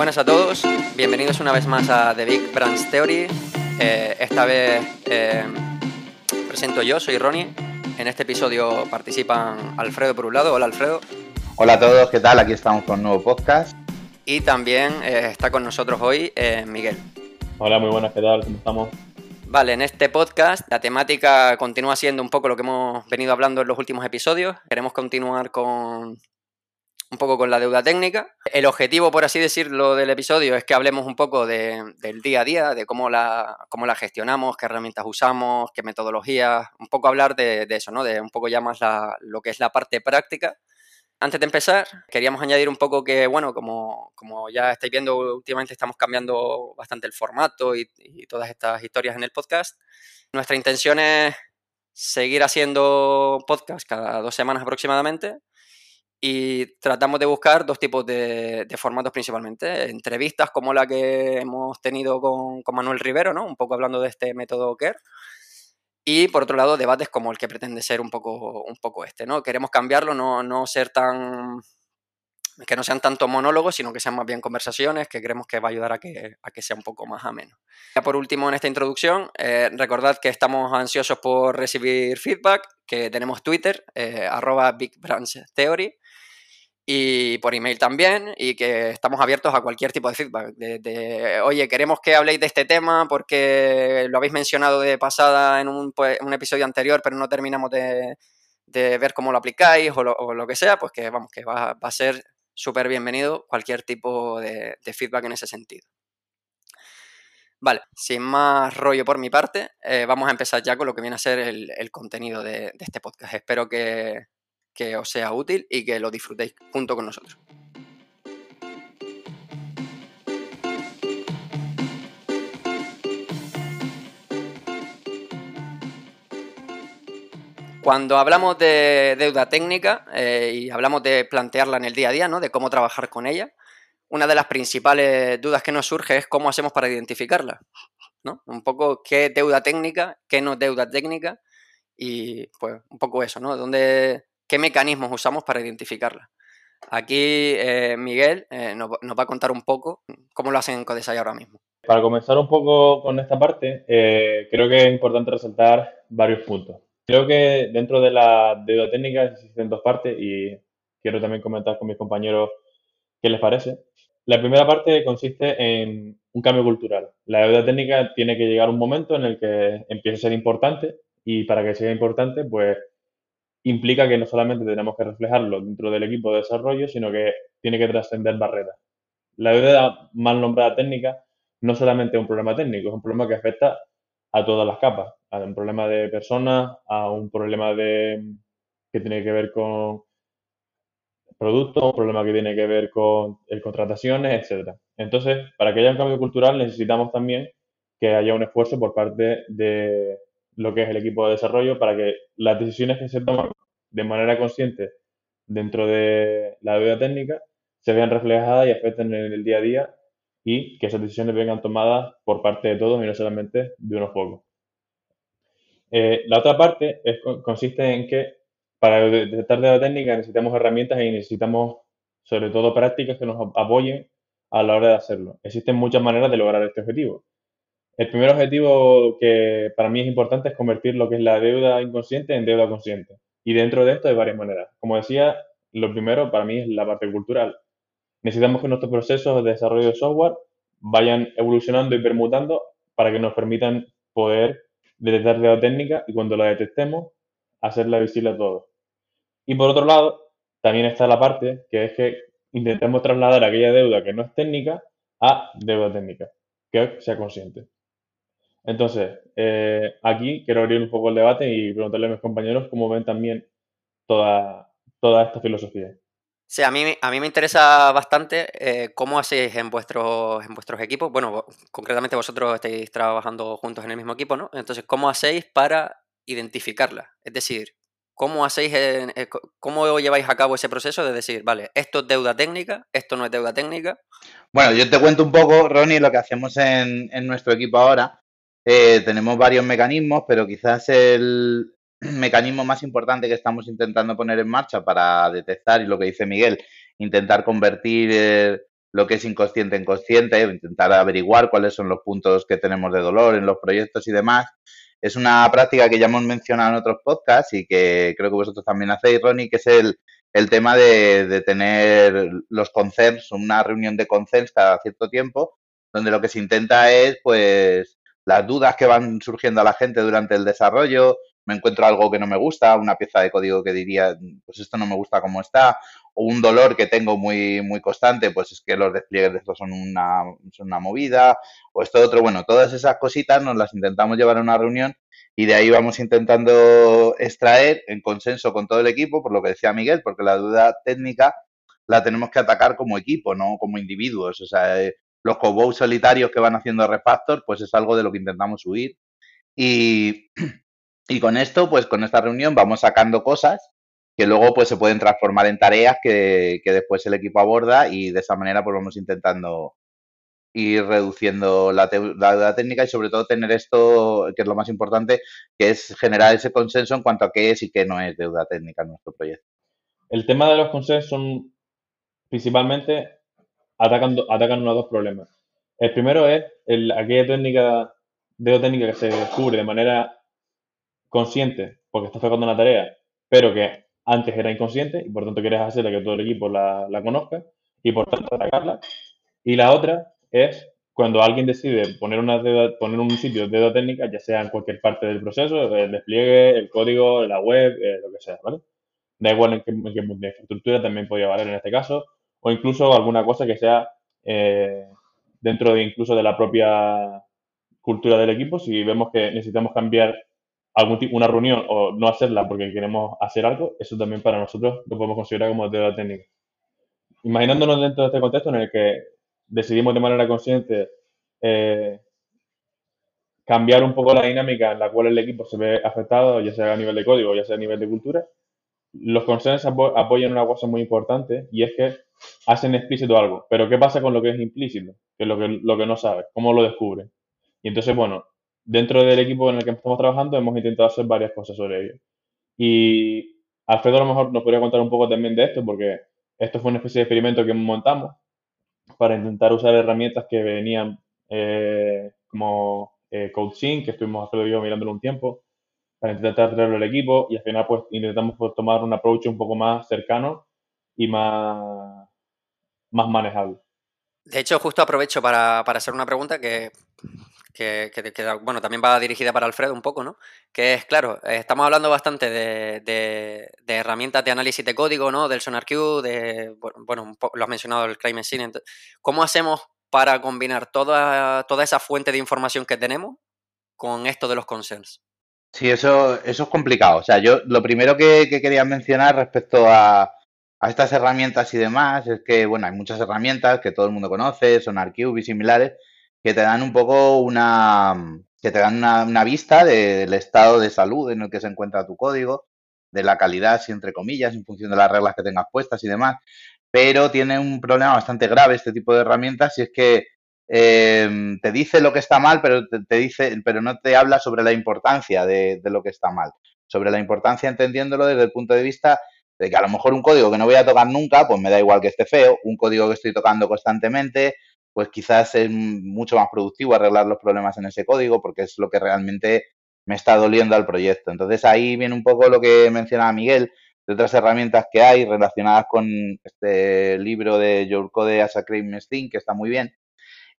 Buenas a todos, bienvenidos una vez más a The Big Brands Theory. Eh, esta vez eh, presento yo, soy Ronnie. En este episodio participan Alfredo por un lado. Hola Alfredo. Hola a todos, ¿qué tal? Aquí estamos con un nuevo podcast. Y también eh, está con nosotros hoy Miguel. Hola, muy buenas, ¿qué tal? ¿Cómo estamos? Vale, en este podcast la temática continúa siendo un poco lo que hemos venido hablando en los últimos episodios. Queremos continuar con un poco con la deuda técnica. El objetivo, por así decirlo, del episodio es que hablemos un poco del día a día, de cómo la, cómo la gestionamos, qué herramientas usamos, qué metodologías, un poco hablar de, eso, ¿no? De un poco ya más lo que es la parte práctica. Antes de empezar, queríamos añadir un poco que, bueno, como, como ya estáis viendo, últimamente estamos cambiando bastante el formato y, y todas estas historias en el podcast. Nuestra intención es seguir haciendo podcast cada dos semanas aproximadamente y tratamos de buscar dos tipos de, formatos principalmente. Entrevistas como la que hemos tenido con, Manuel Rivero, ¿no? Un poco hablando de este método CARE. Y por otro lado, debates como el que pretende ser un poco, un poco este, ¿no? Queremos cambiarlo, no, no ser tan que no sean tanto monólogos, sino que sean más bien conversaciones, que creemos que va a ayudar a que, a que sea un poco más ameno. Ya por último, en esta introducción, eh, recordad que estamos ansiosos por recibir feedback, que tenemos Twitter, eh, arroba Big y por email también, y que estamos abiertos a cualquier tipo de feedback. De, oye, queremos que habléis de este tema porque lo habéis mencionado de pasada en un, pues, un episodio anterior, pero no terminamos de, ver cómo lo aplicáis o lo, que sea, pues que vamos, que va, a ser súper bienvenido cualquier tipo de, feedback en ese sentido. Vale, sin más rollo por mi parte, eh, vamos a empezar ya con lo que viene a ser el, contenido de, este podcast. Espero que, que os sea útil y que lo disfrutéis junto con nosotros. Cuando hablamos de deuda técnica eh, y hablamos de plantearla en el día a día, ¿no? de cómo trabajar con ella, una de las principales dudas que nos surge es cómo hacemos para identificarla. ¿no? Un poco qué deuda técnica, qué no deuda técnica y pues un poco eso, ¿no? ¿Dónde, ¿Qué mecanismos usamos para identificarla? Aquí eh, Miguel eh, nos, va a contar un poco cómo lo hacen en Codesai ahora mismo. Para comenzar un poco con esta parte, creo que es importante resaltar varios puntos. Creo que dentro de la deuda técnica existen dos partes y quiero también comentar con mis compañeros qué les parece. La primera parte consiste en un cambio cultural. La deuda técnica tiene que llegar un momento en el que empiece a ser importante y para que sea importante, pues implica que no solamente tenemos que reflejarlo dentro del equipo de desarrollo, sino que tiene que trascender barreras. La deuda mal nombrada técnica no solamente es un problema técnico, es un problema que afecta a todas las capas, a un problema de personas, a un problema de que tiene que ver con productos, un problema que tiene que ver con el contrataciones, etcétera. Entonces, para que haya un cambio cultural necesitamos también que haya un esfuerzo por parte de lo que es el equipo de desarrollo para que las decisiones que se toman de manera consciente dentro de la deuda técnica se vean reflejadas y afecten en el día a día y que esas decisiones vengan tomadas por parte de todos y no solamente de unos pocos. Eh, la otra parte consiste en que para detectar deuda técnica necesitamos herramientas y necesitamos sobre todo prácticas que nos apoyen a la hora de hacerlo. Existen muchas maneras de lograr este objetivo. El primer objetivo que para mí es importante es convertir lo que es la deuda inconsciente en deuda consciente. Y dentro de esto hay varias maneras. Como decía, lo primero para mí es la parte cultural. Necesitamos que nuestros procesos de desarrollo de software vayan evolucionando y permutando para que nos permitan poder detectar deuda técnica y cuando la detectemos, hacerla visible a todos. Y por otro lado, también está la parte que es que intentemos trasladar aquella deuda que no es técnica a deuda técnica, que sea consciente. Entonces, eh, aquí quiero abrir un poco el debate y preguntarle a mis compañeros cómo ven también toda, toda esta filosofía. Sí, a mí, a mí me interesa bastante eh, cómo hacéis en vuestros, en vuestros equipos. Bueno, concretamente vosotros estáis trabajando juntos en el mismo equipo, ¿no? Entonces, ¿cómo hacéis para identificarla? Es decir, ¿cómo hacéis, eh, cómo lleváis a cabo ese proceso de decir, vale, esto es deuda técnica, esto no es deuda técnica? Bueno, yo te cuento un poco, Ronnie, lo que hacemos en, en nuestro equipo ahora. Eh, tenemos varios mecanismos, pero quizás el, mecanismo más importante que estamos intentando poner en marcha para detectar, y lo que dice Miguel, intentar convertir eh, lo que es inconsciente en consciente, intentar averiguar cuáles son los puntos que tenemos de dolor en los proyectos y demás. Es una práctica que ya hemos mencionado en otros podcasts y que creo que vosotros también hacéis, Ronnie, que es el, el tema de, de, tener los consens, una reunión de consens cada cierto tiempo, donde lo que se intenta es, pues, las dudas que van surgiendo a la gente durante el desarrollo, me encuentro algo que no me gusta, una pieza de código que diría, pues esto no me gusta como está, o un dolor que tengo muy, muy constante, pues es que los despliegues de esto son una, son una movida, o esto otro, bueno, todas esas cositas nos las intentamos llevar a una reunión y de ahí vamos intentando extraer en consenso con todo el equipo, por lo que decía Miguel, porque la duda técnica la tenemos que atacar como equipo, no como individuos. O sea, eh, los cobos solitarios que van haciendo refactor, pues es algo de lo que intentamos huir. Y, y con esto, pues con esta reunión vamos sacando cosas que luego pues se pueden transformar en tareas que, que después el equipo aborda y de esa manera pues vamos intentando ir reduciendo la, deuda técnica y sobre todo tener esto, que es lo más importante, que es generar ese consenso en cuanto a qué es y qué no es deuda técnica en nuestro proyecto. El tema de los consensos son principalmente atacan, atacan unos dos problemas. El primero es el, aquella técnica, deuda técnica que se descubre de manera consciente porque está sacando una tarea, pero que antes era inconsciente y por tanto quieres hacerle que todo el equipo la, la conozca y por tanto atacarla. Y la otra es cuando alguien decide poner, una poner un sitio de deuda técnica, ya sea en cualquier parte del proceso, el despliegue, el código, la web, eh, lo que sea, ¿vale? Da igual en qué, en qué infraestructura también podría valer en este caso, o incluso alguna cosa que sea eh, dentro de incluso de la propia cultura del equipo, si vemos que necesitamos cambiar algún una reunión o no hacerla porque queremos hacer algo, eso también para nosotros lo podemos considerar como deuda técnica. Imaginándonos dentro de este contexto en el que decidimos de manera consciente eh, cambiar un poco la dinámica en la cual el equipo se ve afectado, ya sea a nivel de código, ya sea a nivel de cultura, los consensos apoyan una cosa muy importante y es que hacen explícito algo. Pero ¿qué pasa con lo que es implícito? Que es lo que, lo que no sabes, cómo lo descubre. Y entonces, bueno, dentro del equipo en el que estamos trabajando hemos intentado hacer varias cosas sobre ello. Y Alfredo a lo mejor nos podría contar un poco también de esto, porque esto fue una especie de experimento que montamos para intentar usar herramientas que venían eh, como eh, CodeSync, que estuvimos Alfredo y yo mirándolo un tiempo, para intentar traerlo al equipo y al final pues intentamos pues, tomar un approach un poco más cercano y más, más manejable. De hecho, justo aprovecho para, para hacer una pregunta que, que, que, bueno, también va dirigida para Alfredo un poco, ¿no? Que es, claro, estamos hablando bastante de, de, de herramientas de análisis de código, ¿no? Del SonarQube, de, bueno, lo has mencionado el Crime Machine. ¿Cómo hacemos para combinar toda, toda esa fuente de información que tenemos con esto de los concerns? Sí, eso, eso es complicado. O sea, yo lo primero que, que quería mencionar respecto a, a, estas herramientas y demás es que, bueno, hay muchas herramientas que todo el mundo conoce, son y similares, que te dan un poco una, que te dan una, vista de, del estado de salud en el que se encuentra tu código, de la calidad, si entre comillas, en función de las reglas que tengas puestas y demás. Pero tiene un problema bastante grave este tipo de herramientas y es que eh, te dice lo que está mal, pero te, dice, pero no te habla sobre la importancia de, lo que está mal. Sobre la importancia entendiéndolo desde el punto de vista de que a lo mejor un código que no voy a tocar nunca, pues me da igual que esté feo, un código que estoy tocando constantemente, pues quizás es mucho más productivo arreglar los problemas en ese código porque es lo que realmente me está doliendo al proyecto. Entonces ahí viene un poco lo que mencionaba Miguel, de otras herramientas que hay relacionadas con este libro de Your Code as a Crime Machine, que está muy bien,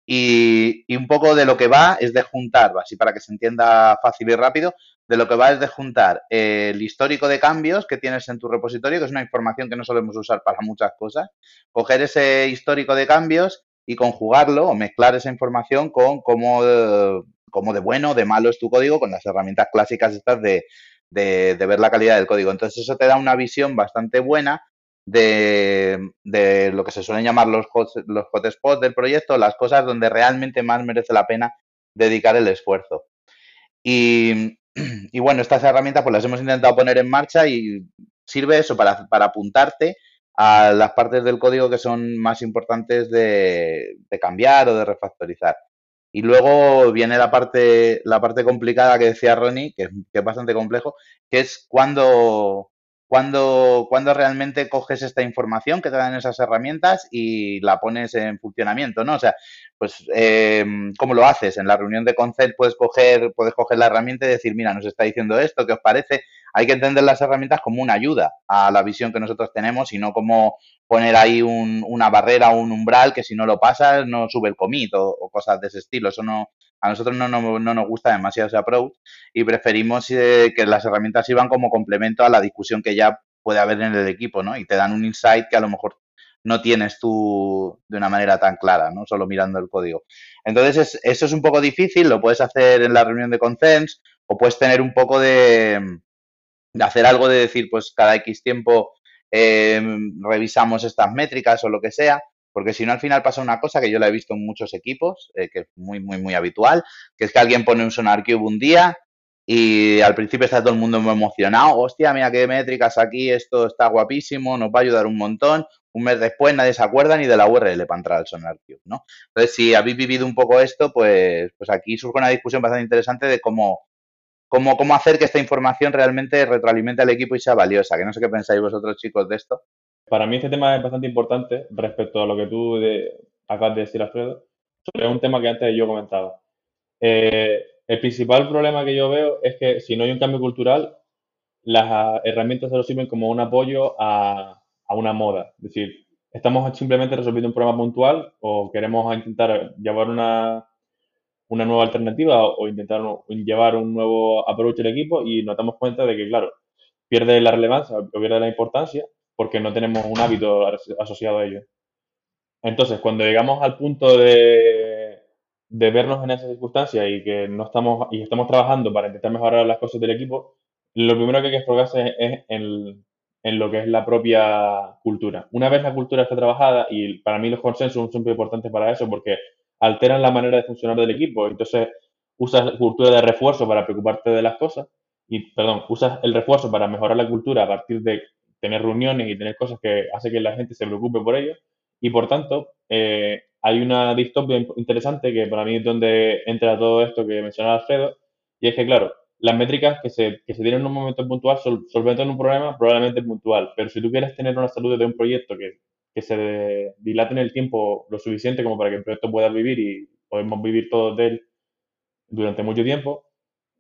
y, y, un poco de lo que va es de juntar, así para que se entienda fácil y rápido, de lo que va es de juntar el histórico de cambios que tienes en tu repositorio, que es una información que no solemos usar para muchas cosas, coger ese histórico de cambios y conjugarlo o mezclar esa información con cómo, cómo de bueno o de malo es tu código con las herramientas clásicas estas de, de, de ver la calidad del código. Entonces eso te da una visión bastante buena de, lo que se suelen llamar los, hot, los hotspots del proyecto, las cosas donde realmente más merece la pena dedicar el esfuerzo. Y, bueno, estas herramientas pues las hemos intentado poner en marcha y sirve eso para, apuntarte a las partes del código que son más importantes de, cambiar o de refactorizar. Y luego viene la parte, la parte complicada que decía Ronnie, que es bastante complejo, que es cuando, cuando, cuando realmente coges esta información que te dan esas herramientas y la pones en funcionamiento, ¿no? O sea, pues, eh, ¿cómo lo haces? En la reunión de concept puedes coger, puedes coger la herramienta y decir, mira, nos está diciendo esto, ¿qué os parece? Hay que entender las herramientas como una ayuda a la visión que nosotros tenemos y no como poner ahí un, una barrera o un umbral que si no lo pasas no sube el commit o cosas de ese estilo. Eso no, a nosotros no, no, no, nos gusta demasiado ese approach y preferimos eh, que las herramientas iban como complemento a la discusión que ya puede haber en el equipo, ¿no? Y te dan un insight que a lo mejor no tienes tú de una manera tan clara, ¿no? Solo mirando el código. Entonces, eso es un poco difícil, lo puedes hacer en la reunión de consens o puedes tener un poco de, de hacer algo de decir, pues cada X tiempo eh, revisamos estas métricas o lo que sea, porque si no, al final pasa una cosa que yo la he visto en muchos equipos, eh, que es muy, muy, muy habitual, que es que alguien pone un Sonar Cube un día y al principio está todo el mundo muy emocionado. Hostia, mira qué métricas aquí, esto está guapísimo, nos va a ayudar un montón. Un mes después nadie se acuerda ni de la URL para entrar al Sonar Cube, ¿no? Entonces, si habéis vivido un poco esto, pues, pues aquí surge una discusión bastante interesante de cómo, cómo, cómo hacer que esta información realmente retroalimente al equipo y sea valiosa. Que no sé qué pensáis vosotros, chicos, de esto. Para mí este tema es bastante importante respecto a lo que tú acabas de decir, Alfredo. Es un tema que antes yo comentaba. Eh, el principal problema que yo veo es que si no hay un cambio cultural, las herramientas se sirven como un apoyo a, a una moda. Es decir, estamos simplemente resolviendo un problema puntual o queremos intentar llevar una, una nueva alternativa o intentar llevar un nuevo approach al equipo y nos damos cuenta de que, claro, pierde la relevancia o pierde la importancia porque no tenemos un hábito asociado a ello. Entonces, cuando llegamos al punto de, de vernos en esa circunstancia y que no estamos y estamos trabajando para intentar mejorar las cosas del equipo, lo primero que hay que enfocarse es en, en lo que es la propia cultura. Una vez la cultura está trabajada, y para mí los consensos son muy importantes para eso, porque alteran la manera de funcionar del equipo, entonces usas cultura de refuerzo para preocuparte de las cosas, y perdón, usas el refuerzo para mejorar la cultura a partir de tener reuniones y tener cosas que hace que la gente se preocupe por ello. Y por tanto, eh, hay una distopia interesante que para mí es donde entra todo esto que mencionaba Alfredo, y es que, claro, las métricas que se, que se tienen en un momento puntual sol, solventan un problema probablemente puntual, pero si tú quieres tener una salud de un proyecto que, que se dilate en el tiempo lo suficiente como para que el proyecto pueda vivir y podemos vivir todos de él durante mucho tiempo,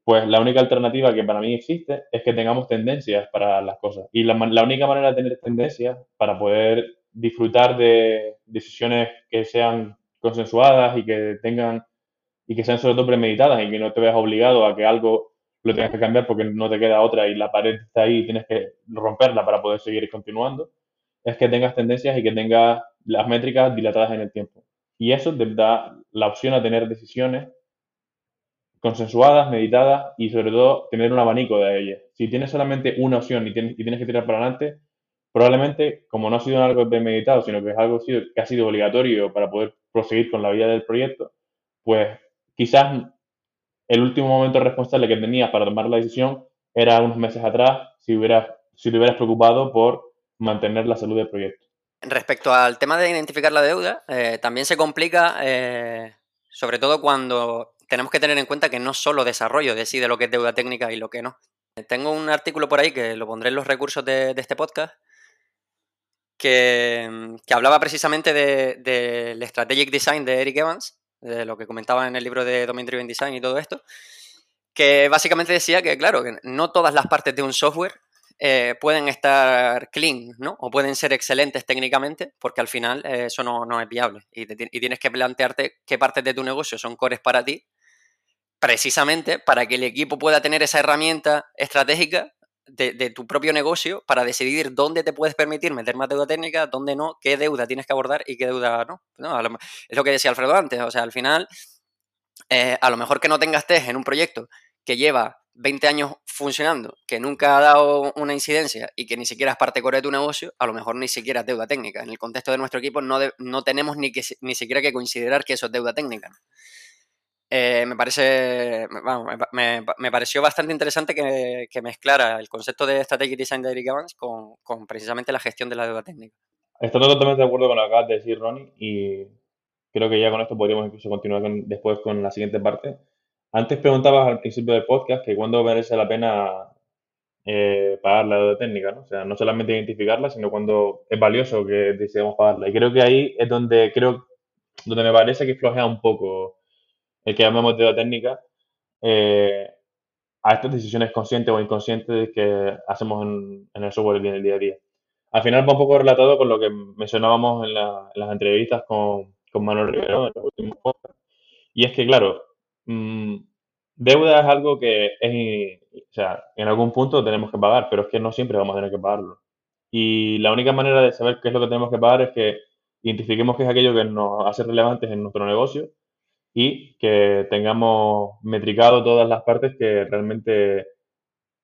pues la única alternativa que para mí existe es que tengamos tendencias para las cosas. Y la, la única manera de tener tendencias para poder disfrutar de decisiones que sean consensuadas y que tengan y que sean sobre todo premeditadas y que no te veas obligado a que algo lo tengas que cambiar porque no te queda otra y la pared está ahí y tienes que romperla para poder seguir continuando, es que tengas tendencias y que tengas las métricas dilatadas en el tiempo. Y eso te da la opción a tener decisiones consensuadas, meditadas y sobre todo tener un abanico de ellas. Si tienes solamente una opción y tienes, que tirar para adelante, probablemente, como no ha sido algo meditado, sino que es algo que ha sido obligatorio para poder proseguir con la vida del proyecto, pues quizás el último momento responsable que tenías para tomar la decisión era unos meses atrás, si, hubieras, si te hubieras preocupado por mantener la salud del proyecto. Respecto al tema de identificar la deuda, eh, también se complica, eh, sobre todo cuando tenemos que tener en cuenta que no solo desarrollo decide lo que es deuda técnica y lo que no. Tengo un artículo por ahí que lo pondré en los recursos de, este podcast, que, hablaba precisamente del de, Strategic Design de Eric Evans, de lo que comentaba en el libro de Domain Driven Design y todo esto, que básicamente decía que, claro, que no todas las partes de un software eh, pueden estar clean, ¿no? O pueden ser excelentes técnicamente, porque al final eh, eso no, es viable. Y, y, tienes que plantearte qué partes de tu negocio son cores para ti precisamente para que el equipo pueda tener esa herramienta estratégica de, de, tu propio negocio para decidir dónde te puedes permitir meter más deuda técnica, dónde no, qué deuda tienes que abordar y qué deuda no. no lo, es lo que decía Alfredo antes, o sea, al final, eh, a lo mejor que no tengas test en un proyecto que lleva 20 años funcionando, que nunca ha dado una incidencia y que ni siquiera es parte core de tu negocio, a lo mejor ni siquiera es deuda técnica. En el contexto de nuestro equipo no, de, no tenemos ni, que, ni siquiera que considerar que eso es deuda técnica. Eh, me parece, me, me, pareció bastante interesante que, que, mezclara el concepto de Strategic Design de Eric Evans con, con, precisamente la gestión de la deuda técnica. Estoy totalmente de acuerdo con lo que acabas de decir, Ronnie, y creo que ya con esto podríamos incluso continuar con, después con la siguiente parte. Antes preguntabas al principio del podcast que cuándo merece la pena eh, pagar la deuda técnica, ¿no? O sea, no solamente identificarla, sino cuando es valioso que decidamos pagarla. Y creo que ahí es donde creo, donde me parece que flojea un poco el que llamemos deuda técnica eh, a estas decisiones conscientes o inconscientes que hacemos en, el software en el día a día. Al final va un poco relatado con lo que mencionábamos en, las entrevistas con, con Manuel Rivero en los últimos Y es que, claro, mm, deuda es algo que es, o sea, en algún punto tenemos que pagar, pero es que no siempre vamos a tener que pagarlo. Y la única manera de saber qué es lo que tenemos que pagar es que identifiquemos qué es aquello que nos hace relevantes en nuestro negocio y que tengamos metricado todas las partes que realmente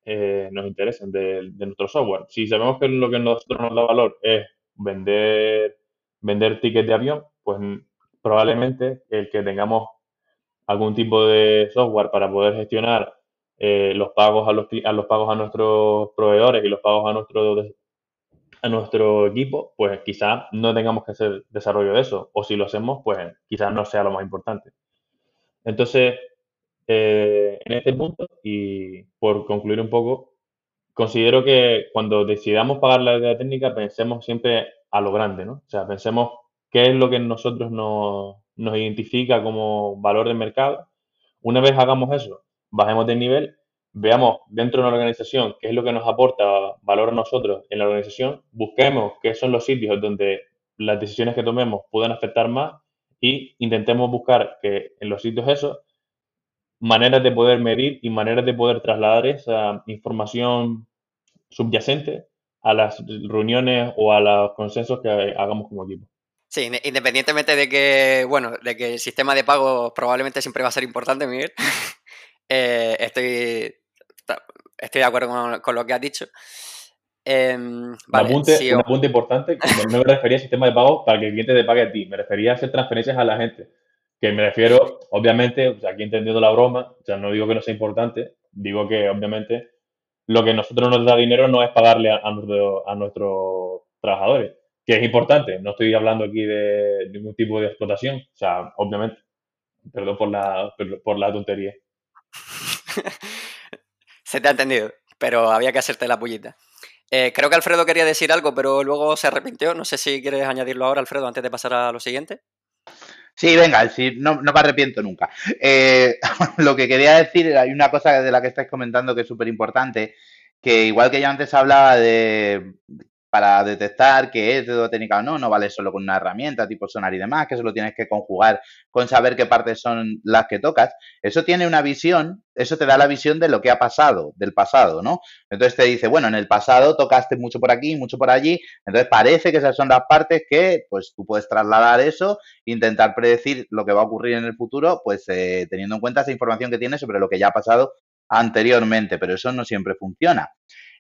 eh, nos interesan de, nuestro software. Si sabemos que lo que nosotros nos da valor es vender, vender tickets de avión, pues probablemente el que tengamos algún tipo de software para poder gestionar eh, los pagos a los, a los pagos a nuestros proveedores y los pagos a nuestro a nuestro equipo, pues quizás no tengamos que hacer desarrollo de eso. O si lo hacemos, pues quizás no sea lo más importante. Entonces, eh, en este punto, y por concluir un poco, considero que cuando decidamos pagar la deuda técnica, pensemos siempre a lo grande, ¿no? O sea, pensemos qué es lo que nosotros nos, nos identifica como valor de mercado. Una vez hagamos eso, bajemos de nivel, veamos dentro de una organización qué es lo que nos aporta valor a nosotros en la organización, busquemos qué son los sitios donde las decisiones que tomemos puedan afectar más y intentemos buscar que en los sitios esos maneras de poder medir y maneras de poder trasladar esa información subyacente a las reuniones o a los consensos que hagamos como equipo. Sí, independientemente de que, bueno, de que el sistema de pago probablemente siempre va a ser importante, Miguel, eh, estoy, estoy de acuerdo con, lo que has dicho. Un, apunte, un, apunte, importante, no me refería al sistema de pago para que el cliente te pague a ti, me refería a hacer transferencias a la gente. Que me refiero, obviamente, o sea, aquí entendiendo la broma, o sea, no digo que no sea importante, digo que obviamente lo que nosotros nos da dinero no es pagarle a, a nuestros trabajadores que es importante. No estoy hablando aquí de ningún tipo de explotación. O sea, obviamente, perdón por la, por la tontería. se te ha entendido, pero había que hacerte la pullita. Eh, creo que Alfredo quería decir algo, pero luego se arrepintió. No sé si quieres añadirlo ahora, Alfredo, antes de pasar a lo siguiente. Sí, venga, no, me arrepiento nunca. Eh, lo que quería decir, hay una cosa de la que estáis comentando que es súper importante, que igual que yo antes hablaba de para detectar qué es deuda técnica o no, no vale solo con una herramienta tipo sonar y demás, que eso lo tienes que conjugar con saber qué partes son las que tocas. Eso tiene una visión, eso te da la visión de lo que ha pasado, del pasado, ¿no? Entonces te dice, bueno, en el pasado tocaste mucho por aquí, mucho por allí, entonces parece que esas son las partes que, pues tú puedes trasladar eso, intentar predecir lo que va a ocurrir en el futuro, pues eh, teniendo en cuenta esa información que tienes sobre lo que ya ha pasado anteriormente, pero eso no siempre funciona.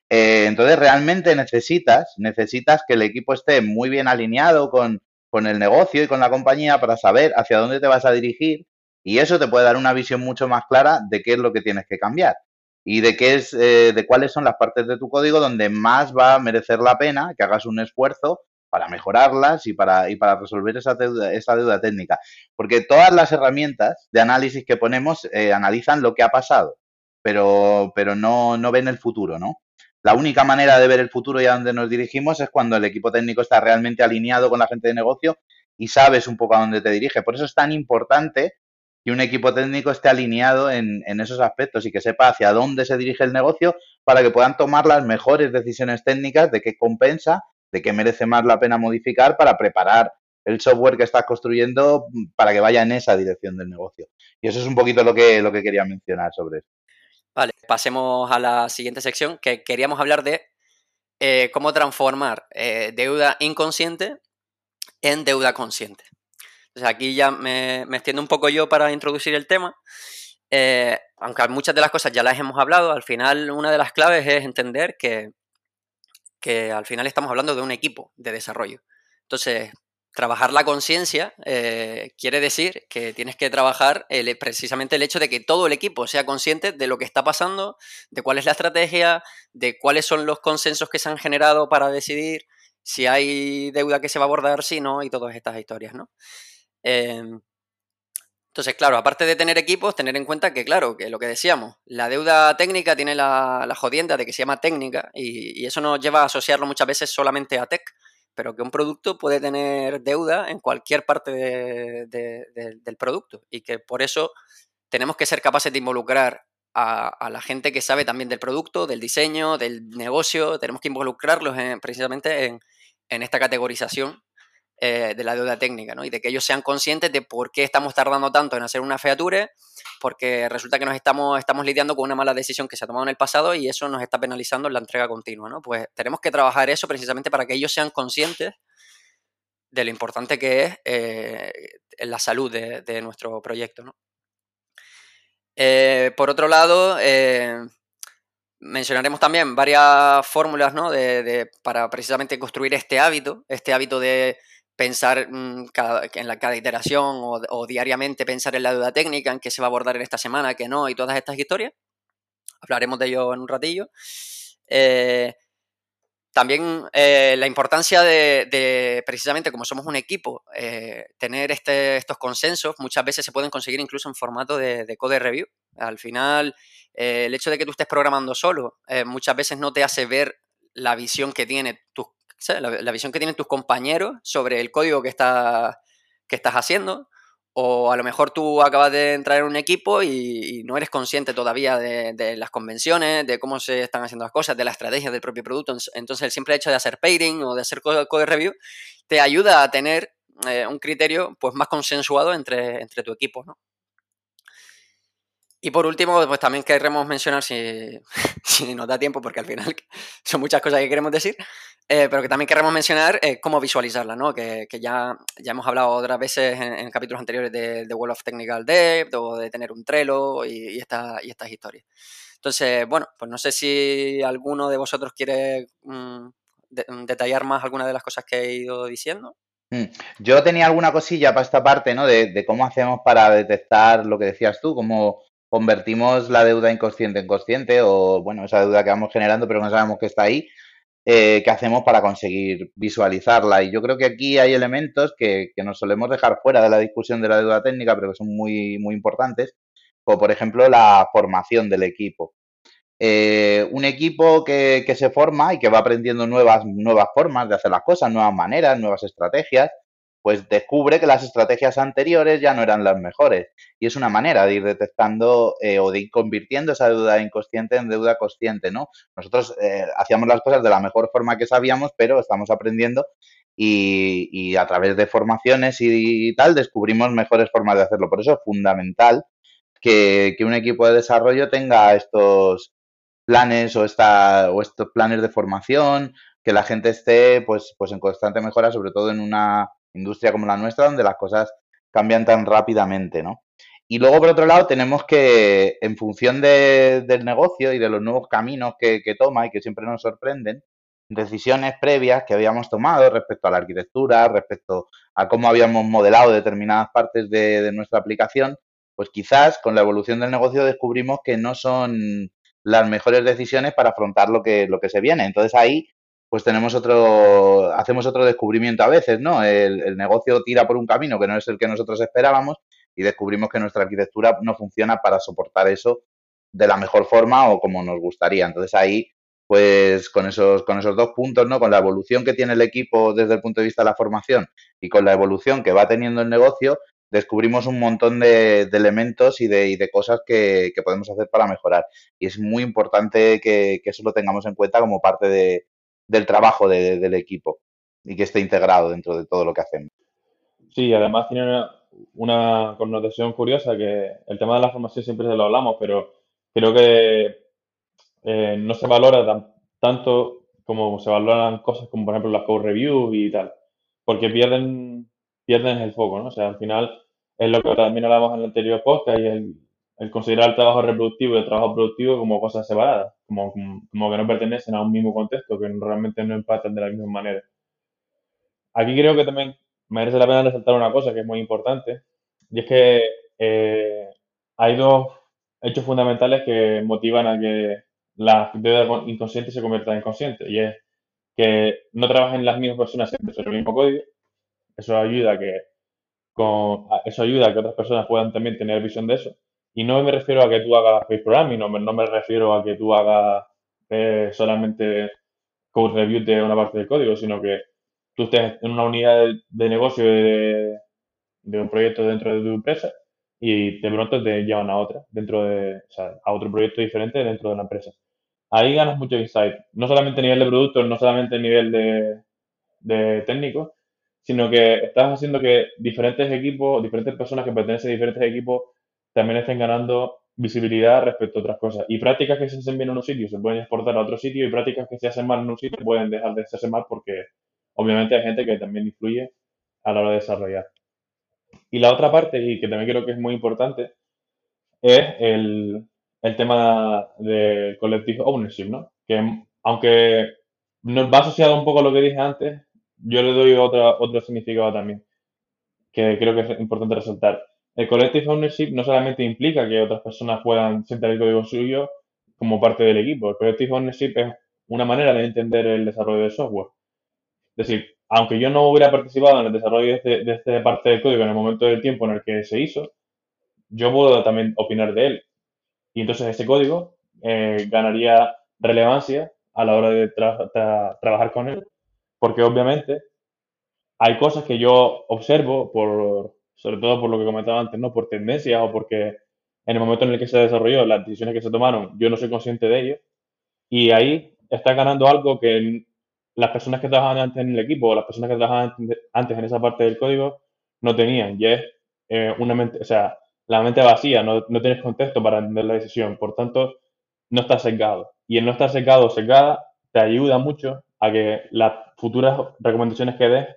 Eh, entonces, realmente necesitas, necesitas que el equipo esté muy bien alineado con, el negocio y con la compañía para saber hacia dónde te vas a dirigir y eso te puede dar una visión mucho más clara de qué es lo que tienes que cambiar y de qué es, eh, de cuáles son las partes de tu código donde más va a merecer la pena que hagas un esfuerzo para mejorarlas y para, y para resolver esa deuda, esa deuda técnica. Porque todas las herramientas de análisis que ponemos eh, analizan lo que ha pasado, pero, pero no, no ven el futuro, ¿no? La única manera de ver el futuro y a dónde nos dirigimos es cuando el equipo técnico está realmente alineado con la gente de negocio y sabes un poco a dónde te dirige. Por eso es tan importante que un equipo técnico esté alineado en, esos aspectos y que sepa hacia dónde se dirige el negocio para que puedan tomar las mejores decisiones técnicas de qué compensa, de qué merece más la pena modificar para preparar el software que estás construyendo para que vaya en esa dirección del negocio. Y eso es un poquito lo que, lo que quería mencionar sobre eso. Vale, pasemos a la siguiente sección que queríamos hablar de eh, cómo transformar eh, deuda inconsciente en deuda consciente. Entonces aquí ya me, extiendo un poco yo para introducir el tema. Eh, aunque muchas de las cosas ya las hemos hablado, al final una de las claves es entender que, que al final estamos hablando de un equipo de desarrollo. Entonces, trabajar la conciencia eh, quiere decir que tienes que trabajar precisamente el hecho de que todo el equipo sea consciente de lo que está pasando, de cuál es la estrategia, de cuáles son los consensos que se han generado para decidir si hay deuda que se va a abordar, si no, y todas estas historias, ¿no? Em, Entonces, claro, aparte de tener equipos, tener en cuenta que, claro, que lo que decíamos, la deuda técnica tiene la, la jodienda de que se llama técnica y, eso nos lleva a asociarlo muchas veces solamente a tech, pero que un producto puede tener deuda en cualquier parte del producto y que por eso tenemos que ser capaces de involucrar a, la gente que sabe también del producto, del diseño, del negocio, tenemos que involucrarlos precisamente en, en esta categorización eh, de la deuda técnica, ¿no? Y de que ellos sean conscientes de por qué estamos tardando tanto en hacer una feature, porque resulta que nos estamos, estamos lidiando con una mala decisión que se ha tomado en el pasado y eso nos está penalizando en la entrega continua, ¿no? Pues tenemos que trabajar eso precisamente para que ellos sean conscientes de lo importante que es eh, la salud de, nuestro proyecto. Eh, por otro lado, mencionaremos también varias fórmulas ¿no? de, para precisamente construir este hábito, este hábito de pensar mm, en la, cada iteración o, diariamente pensar en la deuda técnica, en qué se va a abordar en esta semana, qué no, y todas estas historias. Hablaremos de ello en un ratillo. Eh, también eh, la importancia de, precisamente como somos un equipo, eh, tener este, estos consensos muchas veces se pueden conseguir incluso en formato de, de code review. Al final, el hecho de que tú estés programando solo muchas veces no te hace ver la visión que tiene la, visión que tienen tus compañeros sobre el código que, está, que estás haciendo. O a lo mejor tú acabas de entrar en un equipo y, no eres consciente todavía de, las convenciones, de cómo se están haciendo las cosas, de la estrategia del propio producto. Entonces el simple hecho de hacer pairing o de hacer code, review te ayuda a tener eh, un criterio pues, más consensuado entre, entre tu equipo. ¿no? Y por último, pues también queremos mencionar, si, si, nos da tiempo, porque al final son muchas cosas que queremos decir, eh, pero que también queremos mencionar eh, cómo visualizarla, ¿no? Que, que, ya, ya hemos hablado otras veces en, capítulos anteriores de, de, World of Technical Debt o de tener un Trello y, y, y estas historias. Entonces, bueno, pues no sé si alguno de vosotros quiere mm, detallar más alguna de las cosas que he ido diciendo. Mm. Yo tenía alguna cosilla para esta parte, ¿no? De, de, cómo hacemos para detectar lo que decías tú, cómo convertimos la deuda inconsciente en consciente o, bueno, esa deuda que vamos generando pero no sabemos que está ahí, eh, ¿qué hacemos para conseguir visualizarla? Y yo creo que aquí hay elementos que, que, nos solemos dejar fuera de la discusión de la deuda técnica, pero que son muy, muy importantes, como por ejemplo la formación del equipo. Eh, un equipo que, que, se forma y que va aprendiendo nuevas, nuevas formas de hacer las cosas, nuevas maneras, nuevas estrategias, pues descubre que las estrategias anteriores ya no eran las mejores. Y es una manera de ir detectando eh, o de ir convirtiendo esa deuda inconsciente en deuda consciente, ¿no? Nosotros eh, hacíamos las cosas de la mejor forma que sabíamos, pero estamos aprendiendo y, a través de formaciones y, tal descubrimos mejores formas de hacerlo. Por eso es fundamental que, un equipo de desarrollo tenga estos planes o, esta, o estos planes de formación, que la gente esté pues, pues en constante mejora, sobre todo en una industria como la nuestra, donde las cosas cambian tan rápidamente, ¿no? Y luego, por otro lado, tenemos que, en función de, del negocio y de los nuevos caminos que, toma y que siempre nos sorprenden, decisiones previas que habíamos tomado respecto a la arquitectura, respecto a cómo habíamos modelado determinadas partes de, de nuestra aplicación, pues quizás con la evolución del negocio descubrimos que no son las mejores decisiones para afrontar lo que, lo que se viene. Entonces ahí pues tenemos otro, hacemos otro descubrimiento a veces, ¿no? El, negocio tira por un camino que no es el que nosotros esperábamos y descubrimos que nuestra arquitectura no funciona para soportar eso de la mejor forma o como nos gustaría. Entonces ahí, pues con esos, con esos dos puntos, ¿no? Con la evolución que tiene el equipo desde el punto de vista de la formación y con la evolución que va teniendo el negocio, descubrimos un montón de, elementos y de, de cosas que, podemos hacer para mejorar. Y es muy importante que eso lo tengamos en cuenta como parte de, del trabajo del equipo y que esté integrado dentro de todo lo que hacemos. Sí, además tiene una, connotación curiosa que el tema de la formación siempre se lo hablamos, pero creo que eh, no se valora tanto como se valoran cosas como por ejemplo las code reviews y tal, porque pierden, pierden el foco, ¿no? O sea, al final es lo que también hablamos en el anterior podcast y el, el considerar el trabajo reproductivo y el trabajo productivo como cosas separadas, como, como que no pertenecen a un mismo contexto, que realmente no impactan de la misma manera. Aquí creo que también merece la pena resaltar una cosa que es muy importante, y es que eh, hay dos hechos fundamentales que motivan a que la deuda inconsciente se convierta en consciente, y es que no trabajen las mismas personas siempre sobre el mismo código, eso ayuda que con, eso ayuda a que otras personas puedan también tener visión de eso. Y no me refiero a que tú hagas face programming, no no me refiero a que tú hagas eh, solamente code review de una parte del código, sino que tú estés en una unidad de, negocio de, de, un proyecto dentro de tu empresa y de pronto te llevan a otra, dentro de, o sea, a otro proyecto diferente dentro de la empresa. Ahí ganas mucho insight, no solamente a nivel de producto, no solamente a nivel de, de técnico, sino que estás haciendo que diferentes equipos, diferentes personas que pertenecen a diferentes equipos también estén ganando visibilidad respecto a otras cosas. Y prácticas que se hacen bien en un sitio se pueden exportar a otro sitio y prácticas que se hacen mal en un sitio pueden dejar de hacerse mal porque obviamente hay gente que también influye a la hora de desarrollar. Y la otra parte, y que también creo que es muy importante, es el, el tema de collective ownership, ¿no? Que aunque nos va asociado un poco a lo que dije antes, yo le doy otra, otro significado también, que creo que es importante resaltar. El collective ownership no solamente implica que otras personas puedan sentar el código suyo como parte del equipo. El collective ownership es una manera de entender el desarrollo de software. Es decir, aunque yo no hubiera participado en el desarrollo de, este, de esta parte del código en el momento del tiempo en el que se hizo, yo puedo también opinar de él. Y entonces ese código eh, ganaría relevancia a la hora de trabajar con él porque obviamente hay cosas que yo observo, por, sobre todo por lo que comentaba antes, ¿no? por tendencias o porque en el momento en el que se desarrolló, las decisiones que se tomaron, yo no soy consciente de ello. Y ahí está ganando algo que las personas que trabajaban antes en el equipo o las personas que trabajaban antes en esa parte del código no tenían. Y es eh, una mente, o sea, la mente vacía, no, no, tienes contexto para entender la decisión. Por tanto, no estás sesgado. Y el no estar sesgado o sesgada te ayuda mucho a que las futuras recomendaciones que des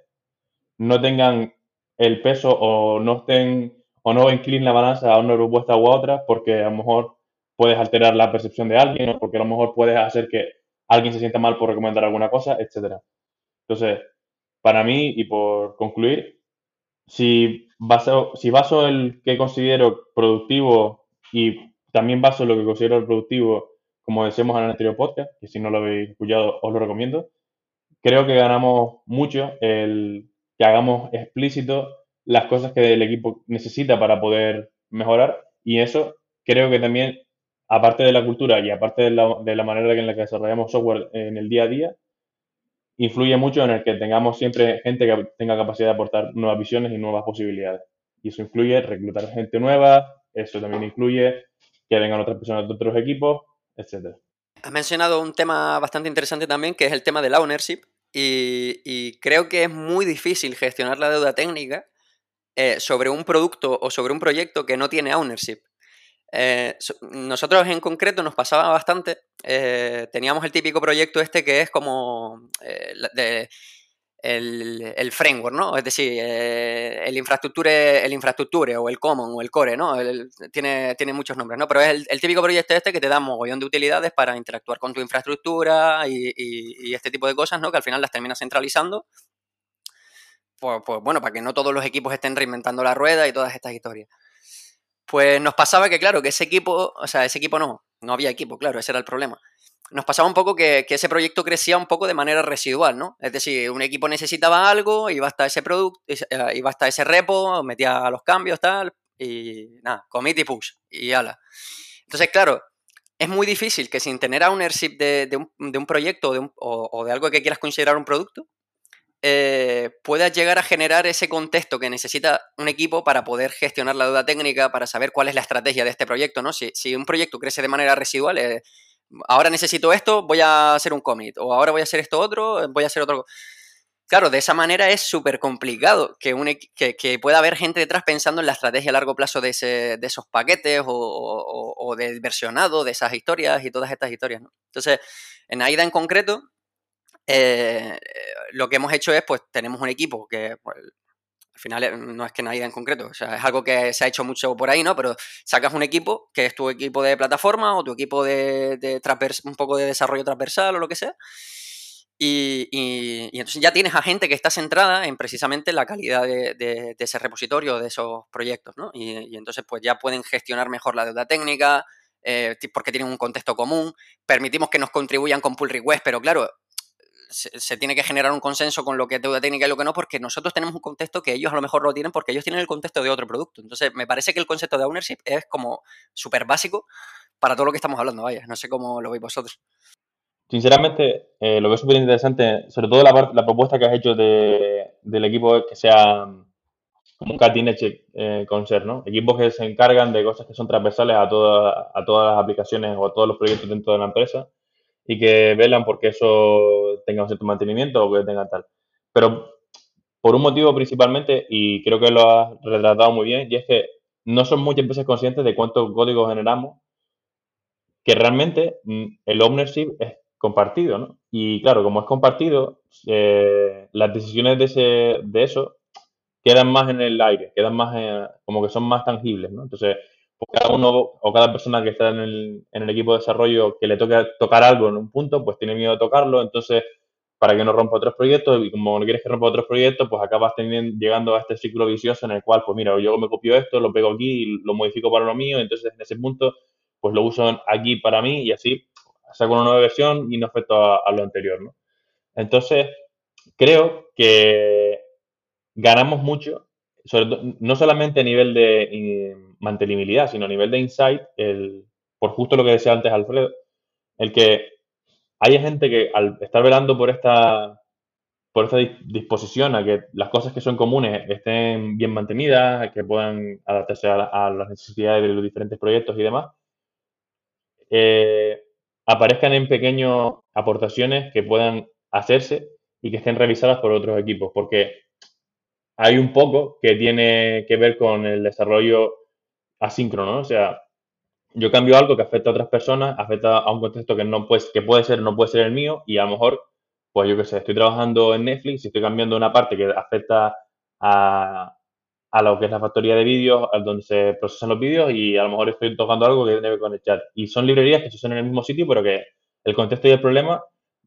no tengan el peso o no estén o no inclinen la balanza a una propuesta u otra porque a lo mejor puedes alterar la percepción de alguien o porque a lo mejor puedes hacer que alguien se sienta mal por recomendar alguna cosa, etcétera. Entonces, para mí y por concluir, si baso, si baso el que considero productivo y también baso lo que considero productivo como decíamos en el anterior podcast, que si no lo habéis escuchado os lo recomiendo, creo que ganamos mucho el que hagamos explícito las cosas que el equipo necesita para poder mejorar y eso creo que también, aparte de la cultura y aparte de la, de la manera en la que desarrollamos software en el día a día, influye mucho en el que tengamos siempre gente que tenga capacidad de aportar nuevas visiones y nuevas posibilidades. Y eso incluye reclutar gente nueva, eso también incluye que vengan otras personas de otros equipos etcétera. Has mencionado un tema bastante interesante también, que es el tema del ownership, y, creo que es muy difícil gestionar la deuda técnica eh, sobre un producto o sobre un proyecto que no tiene ownership. Eh, nosotros en concreto nos pasaba bastante, eh, teníamos el típico proyecto este que es como de, el, framework, ¿no? Es decir, eh, el infraestructura, el infraestructura o el common o el core, ¿no? tiene, tiene muchos nombres, ¿no? Pero es el, típico proyecto este que te da un mogollón de utilidades para interactuar con tu infraestructura y, este tipo de cosas, ¿no? Que al final las terminas centralizando. Pues, pues, bueno, para que no todos los equipos estén reinventando la rueda y todas estas historias. Pues nos pasaba que, claro, que ese equipo, o sea, ese equipo no, no había equipo, claro, ese era el problema nos pasaba un poco que, ese proyecto crecía un poco de manera residual, ¿no? Es decir, un equipo necesitaba algo, iba hasta ese producto, eh, iba hasta ese repo, metía los cambios, tal, y nada, commit y push, y ala. Entonces, claro, es muy difícil que sin tener ownership de, de, un, proyecto o, de algo que quieras considerar un producto, eh, puedas llegar a generar ese contexto que necesita un equipo para poder gestionar la deuda técnica, para saber cuál es la estrategia de este proyecto, ¿no? Si, si un proyecto crece de manera residual, eh, ahora necesito esto, voy a hacer un commit, o ahora voy a hacer esto otro, voy a hacer otro. Claro, de esa manera es súper complicado que, pueda haber gente detrás pensando en la estrategia a largo plazo de, esos paquetes o, del versionado de esas historias y todas estas historias. Entonces, en AIDA en concreto, eh, lo que hemos hecho es, pues tenemos un equipo que pues, al final eh, no es que nadie en concreto, o sea, es algo que se ha hecho mucho por ahí, ¿no? Pero sacas un equipo que es tu equipo de plataforma o tu equipo de, de un poco de desarrollo transversal o lo que sea. Y, entonces ya tienes a gente que está centrada en precisamente la calidad de, ese repositorio, de esos proyectos, ¿no? Y, entonces pues ya pueden gestionar mejor la deuda técnica, eh, porque tienen un contexto común, permitimos que nos contribuyan con pull request, pero claro, se, tiene que generar un consenso con lo que es deuda técnica y lo que no, porque nosotros tenemos un contexto que ellos a lo mejor lo tienen porque ellos tienen el contexto de otro producto. Entonces, me parece que el concepto de ownership es como súper básico para todo lo que estamos hablando, vaya. No sé cómo lo veis vosotros. Sinceramente, eh, lo veo súper interesante, sobre todo la, la, propuesta que has hecho de, del equipo que sea como un cutting eh, con ser, ¿no? Equipos que se encargan de cosas que son transversales a, toda, a todas las aplicaciones o a todos los proyectos dentro de la empresa y que velan porque eso tenga un cierto mantenimiento o que tenga tal. Pero por un motivo principalmente, y creo que lo has retratado muy bien, y es que no son muchas empresas conscientes de cuánto código generamos, que realmente mm, el ownership es compartido, ¿no? Y claro, como es compartido, eh, las decisiones de, ese, de eso quedan más en el aire, quedan más como que son más tangibles, ¿no? Entonces, cada uno o cada persona que está en el, en el equipo de desarrollo que le toque tocar algo en un punto, pues tiene miedo de tocarlo, entonces para que no rompa otros proyectos y como no quieres que rompa otros proyectos, pues acabas teniendo, llegando a este ciclo vicioso en el cual, pues mira, yo me copio esto, lo pego aquí y lo modifico para lo mío, entonces en ese punto, pues lo uso aquí para mí y así saco una nueva versión y no afecto a, a lo anterior, ¿no? Entonces, creo que ganamos mucho, no solamente a nivel de mantenibilidad, sino a nivel de insight, el, por justo lo que decía antes Alfredo, el que haya gente que al estar velando por esta, por esta disposición a que las cosas que son comunes estén bien mantenidas, que puedan adaptarse a, las necesidades de los diferentes proyectos y demás, eh, aparezcan en pequeñas aportaciones que puedan hacerse y que estén revisadas por otros equipos, porque hay un poco que tiene que ver con el desarrollo asíncrono, O sea, yo cambio algo que afecta a otras personas, afecta a un contexto que no puede, que puede ser, no puede ser el mío, y a lo mejor, pues yo qué sé, estoy trabajando en Netflix y estoy cambiando una parte que afecta a, a lo que es la factoría de vídeos, donde se procesan los vídeos, y a lo mejor estoy tocando algo que tiene que ver con el chat. Y son librerías que usan en el mismo sitio, pero que el contexto y el problema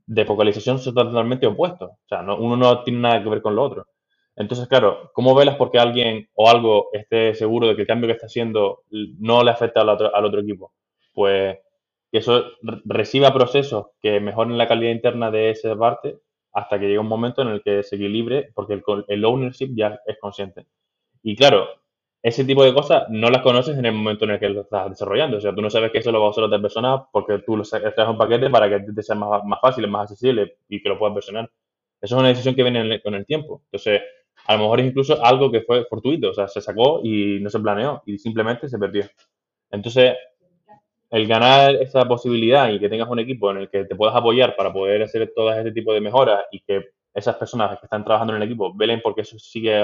de focalización son totalmente opuestos. O sea, uno no tiene nada que ver con lo otro. Entonces, claro, ¿cómo velas porque alguien o algo esté seguro de que el cambio que está haciendo no le afecta al otro, al otro equipo? Pues que eso reciba procesos que mejoren la calidad interna de esa parte hasta que llegue un momento en el que se equilibre porque el, el ownership ya es consciente. Y claro, ese tipo de cosas no las conoces en el momento en el que lo estás desarrollando. O sea, tú no sabes que eso lo va a usar otra persona porque tú lo traes un paquete para que te sea más, más fácil, más accesible y que lo puedas versionar. Eso es una decisión que viene con el tiempo. Entonces, a lo mejor es incluso algo que fue fortuito, o sea, se sacó y no se planeó y simplemente se perdió. Entonces, el ganar esa posibilidad y que tengas un equipo en el que te puedas apoyar para poder hacer todo este tipo de mejoras y que esas personas que están trabajando en el equipo velen porque eso sigue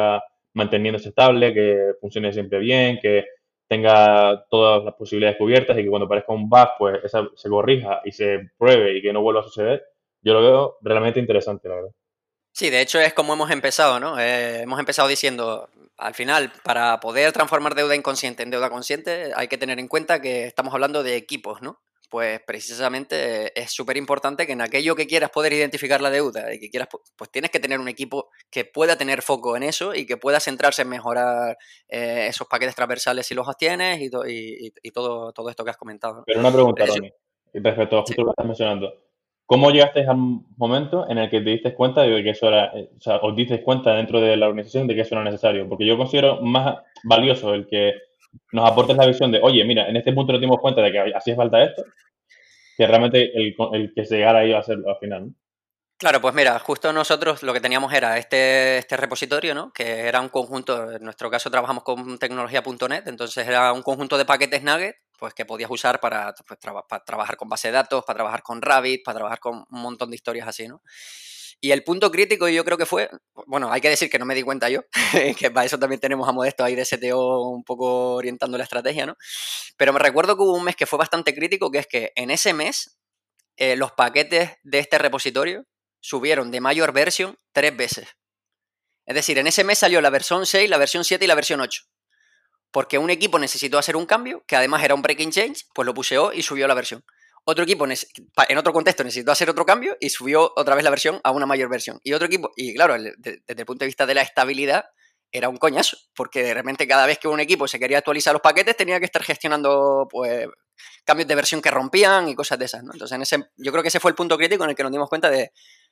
manteniéndose estable, que funcione siempre bien, que tenga todas las posibilidades cubiertas y que cuando aparezca un bug, pues esa se corrija y se pruebe y que no vuelva a suceder, yo lo veo realmente interesante, la verdad. Sí, de hecho es como hemos empezado, ¿no? Eh, hemos empezado diciendo, al final, para poder transformar deuda inconsciente en deuda consciente, hay que tener en cuenta que estamos hablando de equipos, ¿no? Pues precisamente es súper importante que en aquello que quieras poder identificar la deuda y que quieras, pues tienes que tener un equipo que pueda tener foco en eso y que pueda centrarse en mejorar eh, esos paquetes transversales si los obtienes y, todo, todo esto que has comentado. Pero una pregunta, Ronnie, respecto a lo que estás mencionando. ¿Cómo llegaste al momento en el que te diste cuenta de que eso era, eh, o sea, os diste cuenta dentro de la organización de que eso era necesario? Porque yo considero más valioso el que nos aportes la visión de, oye, mira, en este punto nos dimos cuenta de que hacía falta esto, que realmente el, que se llegara ahí a ser al final. Claro, pues mira, justo nosotros lo que teníamos era este, este repositorio, ¿no? Que era un conjunto, en nuestro caso trabajamos con tecnología.net, entonces era un conjunto de paquetes Nugget pues, que podías usar para, pues, para, trabajar con base de datos, para trabajar con Rabbit, para trabajar con un montón de historias así, ¿no? Y el punto crítico yo creo que fue, bueno, hay que decir que no me di cuenta yo, que para eso también tenemos a Modesto ahí de STO un poco orientando la estrategia, ¿no? Pero me recuerdo que hubo un mes que fue bastante crítico, que es que en ese mes eh, los paquetes de este repositorio subieron de mayor versión tres veces. Es decir, en ese mes salió la versión 6, la versión 7 y la versión 8 porque un equipo necesitó hacer un cambio, que además era un breaking change, pues lo puseó y subió la versión. Otro equipo, en otro contexto, necesitó hacer otro cambio y subió otra vez la versión a una mayor versión. Y otro equipo, y claro, desde el punto de vista de la estabilidad, era un coñazo, porque de repente cada vez que un equipo se quería actualizar los paquetes tenía que estar gestionando pues cambios de versión que rompían y cosas de esas, ¿no? Entonces, en ese, yo creo que ese fue el punto crítico en el que nos dimos cuenta de,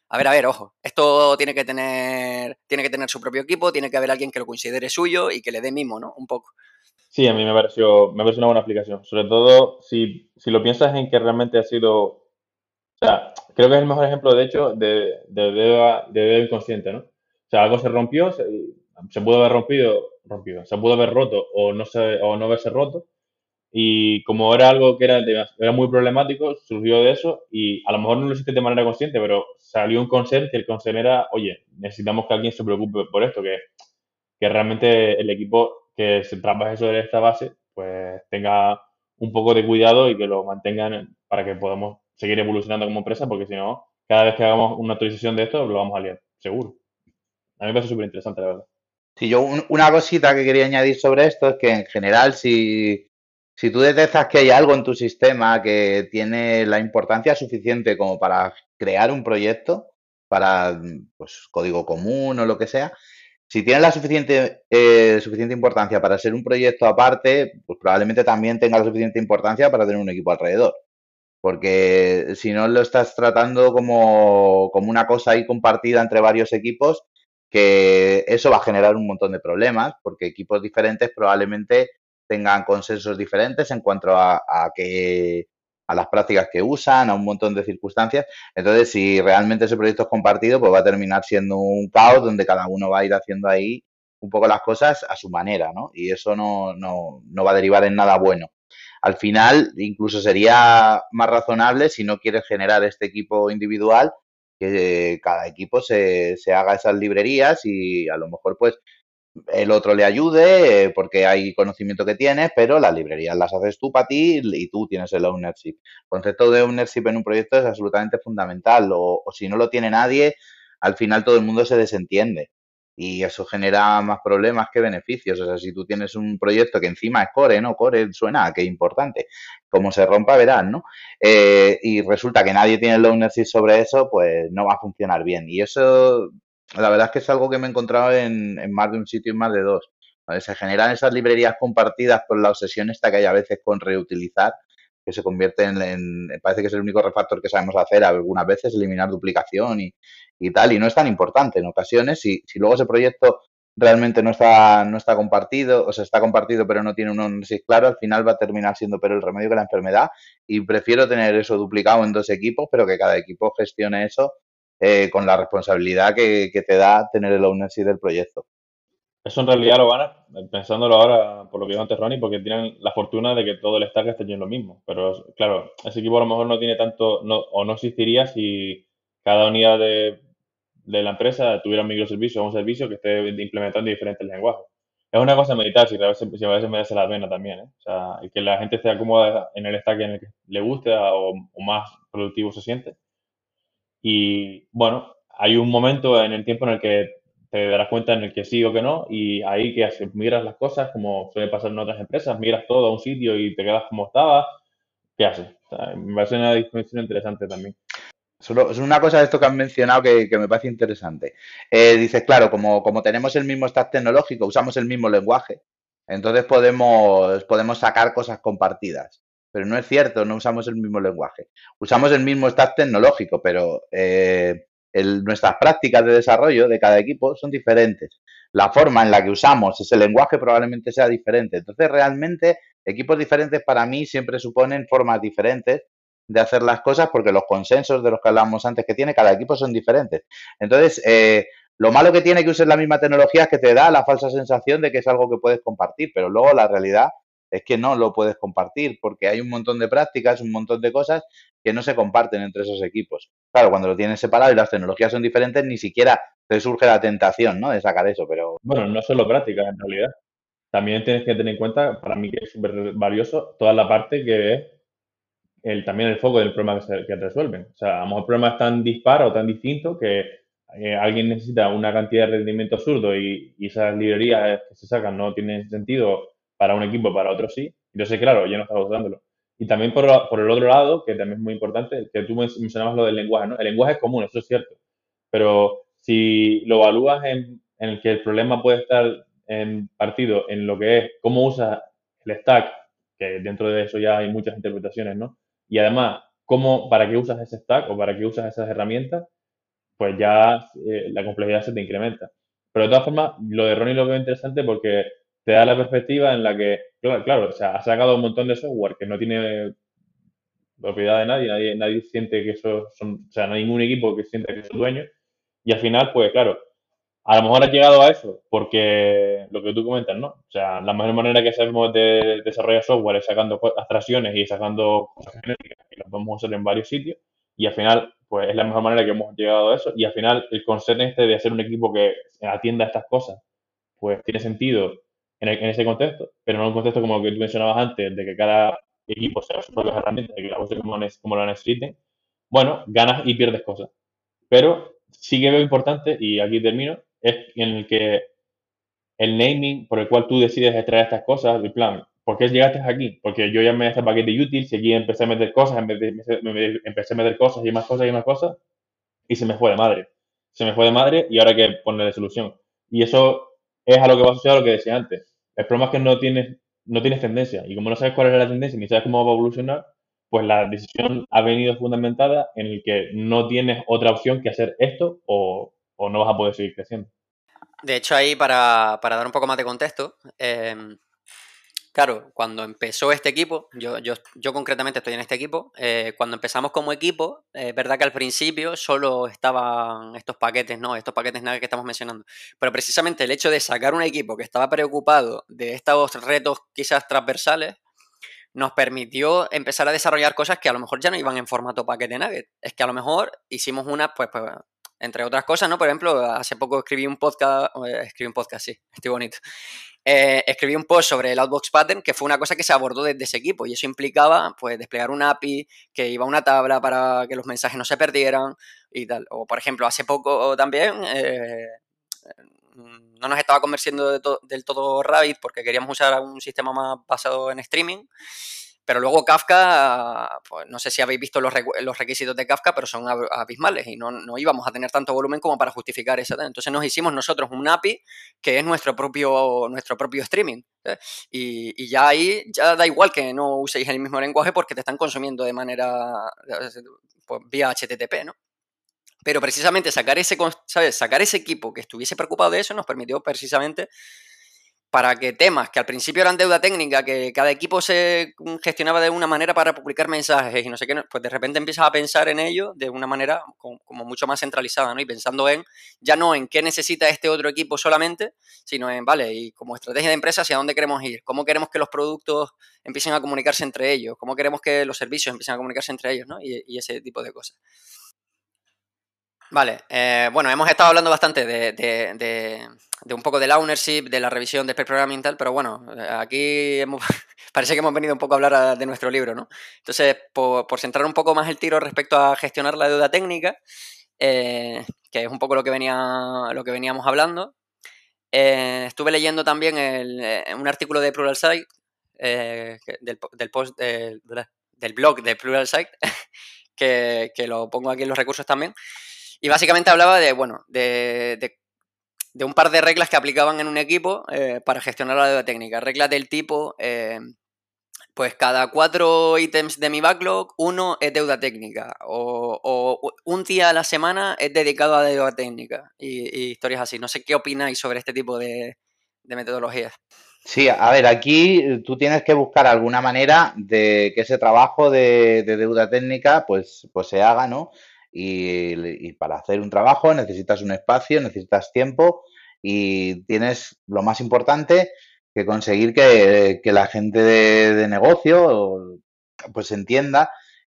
a ver, a ver, ojo, esto tiene que tener, tiene que tener su propio equipo, tiene que haber alguien que lo considere suyo y que le dé mimo, ¿no? Un poco. Sí, a mí me pareció, me pareció una buena aplicación. Sobre todo si, si lo piensas en que realmente ha sido. O sea, creo que es el mejor ejemplo, de hecho, de, de, de, inconsciente, ¿no? O sea, algo se rompió, se, se pudo haber rompido, rompido, se pudo haber roto o no, se, o no haberse roto. Y como era algo que era, era muy problemático, surgió de eso y a lo mejor no lo hiciste de manera consciente, pero salió un consenso y el consenso era, oye, necesitamos que alguien se preocupe por esto, que, que realmente el equipo que se trabaje sobre esta base, pues tenga un poco de cuidado y que lo mantengan para que podamos seguir evolucionando como empresa, porque si no, cada vez que hagamos una actualización de esto, lo vamos a liar, seguro. A mí me parece súper interesante, la verdad. Sí, yo una cosita que quería añadir sobre esto es que en general si, si tú detectas que hay algo en tu sistema que tiene la importancia suficiente como para crear un proyecto, para pues, código común o lo que sea, si tiene la suficiente, eh, suficiente importancia para ser un proyecto aparte, pues probablemente también tenga la suficiente importancia para tener un equipo alrededor. Porque si no lo estás tratando como, como una cosa ahí compartida entre varios equipos, que eso va a generar un montón de problemas, porque equipos diferentes probablemente tengan consensos diferentes en cuanto a, que a las prácticas que usan, a un montón de circunstancias. Entonces, si realmente ese proyecto es compartido, pues va a terminar siendo un caos donde cada uno va a ir haciendo ahí un poco las cosas a su manera, ¿no? Y eso no, no, no va a derivar en nada bueno. Al final, incluso sería más razonable si no quieres generar este equipo individual, que cada equipo se, se haga esas librerías y a lo mejor pues el otro le ayude eh, porque hay conocimiento que tienes, pero las librerías las haces tú para ti y tú tienes el ownership. El concepto de ownership en un proyecto es absolutamente fundamental o, si no lo tiene nadie, al final todo el mundo se desentiende y eso genera más problemas que beneficios. O sea, si tú tienes un proyecto que encima es core, ¿no? Core suena, que importante. Como se rompa, verás, ¿no? Eh, y resulta que nadie tiene el ownership sobre eso, pues no va a funcionar bien. Y eso la verdad es que es algo que me he encontrado en, en más de un sitio y más de dos. ¿vale? Se generan esas librerías compartidas por la obsesión esta que hay a veces con reutilizar, que se convierte en, en, parece que es el único refactor que sabemos hacer algunas veces, eliminar duplicación y, y tal, y no es tan importante en ocasiones. Si, si luego ese proyecto realmente no está, no está compartido, o sea, está compartido pero no tiene un análisis claro, al final va a terminar siendo pero el remedio que la enfermedad y prefiero tener eso duplicado en dos equipos, pero que cada equipo gestione eso eh, con la responsabilidad que, que, te da tener el ownership del proyecto. Eso en realidad lo ganas, pensándolo ahora, por lo que dijo antes Ronnie, porque tienen la fortuna de que todo el stack esté en lo mismo. Pero claro, ese equipo a lo mejor no tiene tanto, no, o no existiría si cada unidad de, la empresa tuviera un microservicio o un servicio que esté implementando diferentes lenguajes. Es una cosa meditar, si a veces, si a veces merece la pena también, ¿eh? O sea, que la gente esté cómoda en el stack en el que le guste o más productivo se siente y bueno, hay un momento en el tiempo en el que te darás cuenta en el que sí o que no, y ahí que miras las cosas como suele pasar en otras empresas, miras todo a un sitio y te quedas como estaba, ¿qué haces? O una discusión interesante también. Solo, es una cosa de esto que han mencionado que, que me parece interesante. Eh, dices, claro, como, como tenemos el mismo stack tecnológico, usamos el mismo lenguaje, entonces podemos, podemos sacar cosas compartidas pero no es cierto, no usamos el mismo lenguaje. Usamos el mismo stack tecnológico, pero eh, el, nuestras prácticas de desarrollo de cada equipo son diferentes. La forma en la que usamos ese lenguaje probablemente sea diferente. Entonces, realmente, equipos diferentes para mí siempre suponen formas diferentes de hacer las cosas porque los consensos de los que hablábamos antes que tiene cada equipo son diferentes. Entonces, eh, lo malo que tiene que usar la misma tecnología es que te da la falsa sensación de que es algo que puedes compartir, pero luego la realidad es que no lo puedes compartir porque hay un montón de prácticas, un montón de cosas que no se comparten entre esos equipos. Claro, cuando lo tienes separado y las tecnologías son diferentes, ni siquiera te surge la tentación, ¿no? De sacar eso, pero... Bueno, no solo prácticas en realidad. También tienes que tener en cuenta, para mí que es súper valioso, toda la parte que es el, también el foco del problema que, se, resuelven. O sea, a lo mejor el problema es tan dispar o tan distinto que eh, alguien necesita una cantidad de rendimiento absurdo y, y esas librerías que se sacan no tienen sentido para un equipo, para otro sí. Entonces, claro, ya no estaba usándolo. Y también por, por, el otro lado, que también es muy importante, que tú mencionabas lo del lenguaje, ¿no? El lenguaje es común, eso es cierto. Pero si lo evalúas en, en el que el problema puede estar en partido en lo que es cómo usas el stack, que dentro de eso ya hay muchas interpretaciones, ¿no? Y además, cómo, para qué usas ese stack o para qué usas esas herramientas, pues ya eh, la complejidad se te incrementa. Pero de todas formas, lo de Ronnie lo veo interesante porque te da la perspectiva en la que, claro, claro, o sea, ha sacado un montón de software que no tiene propiedad de nadie, nadie, nadie siente que eso son, o sea, no hay ningún equipo que siente que es su dueño. Y al final, pues claro, a lo mejor has llegado a eso porque lo que tú comentas, ¿no? O sea, la mejor manera que sabemos de desarrollar software es sacando abstracciones y sacando cosas genéricas que las podemos usar en varios sitios. Y al final, pues es la mejor manera que hemos llegado a eso. Y al final, el concepto este de hacer un equipo que atienda estas cosas, pues tiene sentido en, ese contexto, pero no en un contexto como el que tú mencionabas antes, de que cada equipo sea sus propias herramientas, de que la use como, como lo necesiten. Bueno, ganas y pierdes cosas. Pero sí que veo importante, y aquí termino, es en el que el naming por el cual tú decides extraer estas cosas, el plan, ¿por qué llegaste aquí? Porque yo ya me este paquete útil, seguí, empecé a meter cosas, empecé a meter cosas y más cosas y más cosas, y se me fue de madre. Se me fue de madre y ahora hay que ponerle solución. Y eso es a lo que va asociado a lo que decía antes. El problema es que no tienes, no tienes tendencia. Y como no sabes cuál es la tendencia ni sabes cómo va a evolucionar, pues la decisión ha venido fundamentada en el que no tienes otra opción que hacer esto o, o no vas a poder seguir creciendo. De hecho, ahí para, dar un poco más de contexto, em, claro, cuando empezó este equipo, yo, yo, yo concretamente estoy en este equipo, eh, cuando empezamos como equipo, es verdad que al principio solo estaban estos paquetes, ¿no? Estos paquetes nada que estamos mencionando. Pero precisamente el hecho de sacar un equipo que estaba preocupado de estos retos quizás transversales, nos permitió empezar a desarrollar cosas que a lo mejor ya no iban en formato paquete nugget. Es que a lo mejor hicimos una, pues, pues entre otras cosas, ¿no? Por ejemplo, hace poco escribí un podcast, eh, escribí un podcast, sí, estoy bonito. Eh, escribí un post sobre el Outbox Pattern, que fue una cosa que se abordó desde ese equipo, y eso implicaba, pues, desplegar un API que iba a una tabla para que los mensajes no se perdieran y tal. O, por ejemplo, hace poco también, eh, no nos estaba convenciendo del todo Rabbit porque queríamos usar un sistema más basado en streaming pero luego Kafka, pues no sé si habéis visto los, requisitos de Kafka, pero son abismales y no, íbamos a tener tanto volumen como para justificar eso. Entonces nos hicimos nosotros un API que es nuestro propio, nuestro propio streaming. Y, y, ya ahí ya da igual que no uséis el mismo lenguaje porque te están consumiendo de manera pues, vía HTTP, ¿no? Pero precisamente sacar ese, ¿sabes? sacar ese equipo que estuviese preocupado de eso nos permitió precisamente para que temas que al principio eran deuda técnica, que cada equipo se gestionaba de una manera para publicar mensajes y no sé qué, pues de repente empiezas a pensar en ello de una manera como, mucho más centralizada, ¿no? Y pensando en, ya no en qué necesita este otro equipo solamente, sino en, vale, y como estrategia de empresa, hacia dónde queremos ir, cómo queremos que los productos empiecen a comunicarse entre ellos, cómo queremos que los servicios empiecen a comunicarse entre ellos, ¿no? Y, ese tipo de cosas. Vale, eh, bueno, hemos estado hablando bastante de de un poco del ownership, de la revisión del programming y tal, pero bueno, aquí parece que hemos venido un poco a hablar de nuestro libro, ¿no? Entonces, por, centrar un poco más el tiro respecto a gestionar la deuda técnica, eh, que es un poco lo que, venía, lo que veníamos hablando, eh, estuve leyendo también eh, un artículo de Pluralsight, del, del, post, del blog de Pluralsight, que, que lo pongo aquí en los recursos también, y básicamente hablaba de, bueno, de, de un par de reglas que aplicaban en un equipo eh, para gestionar la deuda técnica. Reglas del tipo, eh, pues cada cuatro ítems de mi backlog, uno es deuda técnica. O, un día a la semana es dedicado a deuda técnica. Y, historias así. No sé qué opináis sobre este tipo de, metodologías. Sí, a ver, aquí tú tienes que buscar alguna manera de que ese trabajo de, de deuda técnica pues, pues se haga, ¿no? Y, para hacer un trabajo necesitas un espacio, necesitas tiempo y tienes lo más importante que conseguir que, la gente de, negocio pues entienda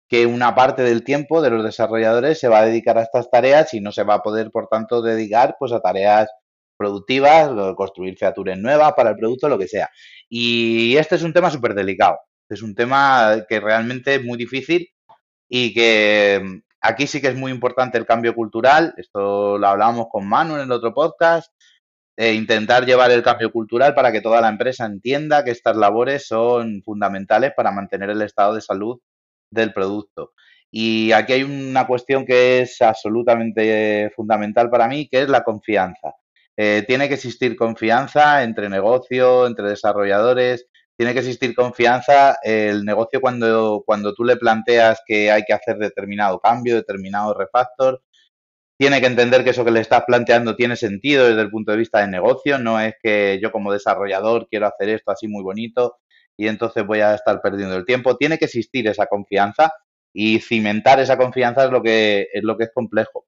que una parte del tiempo de los desarrolladores se va a dedicar a estas tareas y no se va a poder, por tanto, dedicar pues a tareas productivas, construir features nuevas para el producto, lo que sea. Y este es un tema súper delicado. Es un tema que realmente es muy difícil y que Aquí sí que es muy importante el cambio cultural, esto lo hablábamos con Manu en el otro podcast, e intentar llevar el cambio cultural para que toda la empresa entienda que estas labores son fundamentales para mantener el estado de salud del producto. Y aquí hay una cuestión que es absolutamente fundamental para mí, que es la confianza. Eh, tiene que existir confianza entre negocio, entre desarrolladores, tiene que existir confianza. El negocio cuando, cuando tú le planteas que hay que hacer determinado cambio, determinado refactor, tiene que entender que eso que le estás planteando tiene sentido desde el punto de vista de negocio, no es que yo como desarrollador quiero hacer esto así muy bonito y entonces voy a estar perdiendo el tiempo. Tiene que existir esa confianza y cimentar esa confianza es lo que es, lo que es complejo.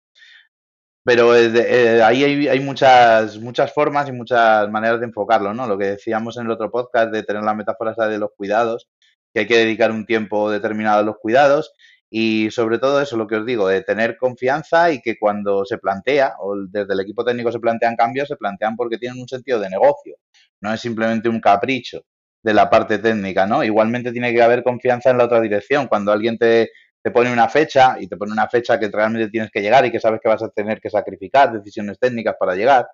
Pero eh, ahí hay, hay, muchas, muchas formas y muchas maneras de enfocarlo, ¿no? Lo que decíamos en el otro podcast de tener la metáfora de los cuidados, que hay que dedicar un tiempo determinado a los cuidados y sobre todo eso, lo que os digo, de tener confianza y que cuando se plantea, o desde el equipo técnico se plantean cambios, se plantean porque tienen un sentido de negocio, no es simplemente un capricho de la parte técnica, ¿no? Igualmente tiene que haber confianza en la otra dirección. Cuando alguien te, te pone una fecha y te pone una fecha que realmente tienes que llegar y que sabes que vas a tener que sacrificar decisiones técnicas para llegar,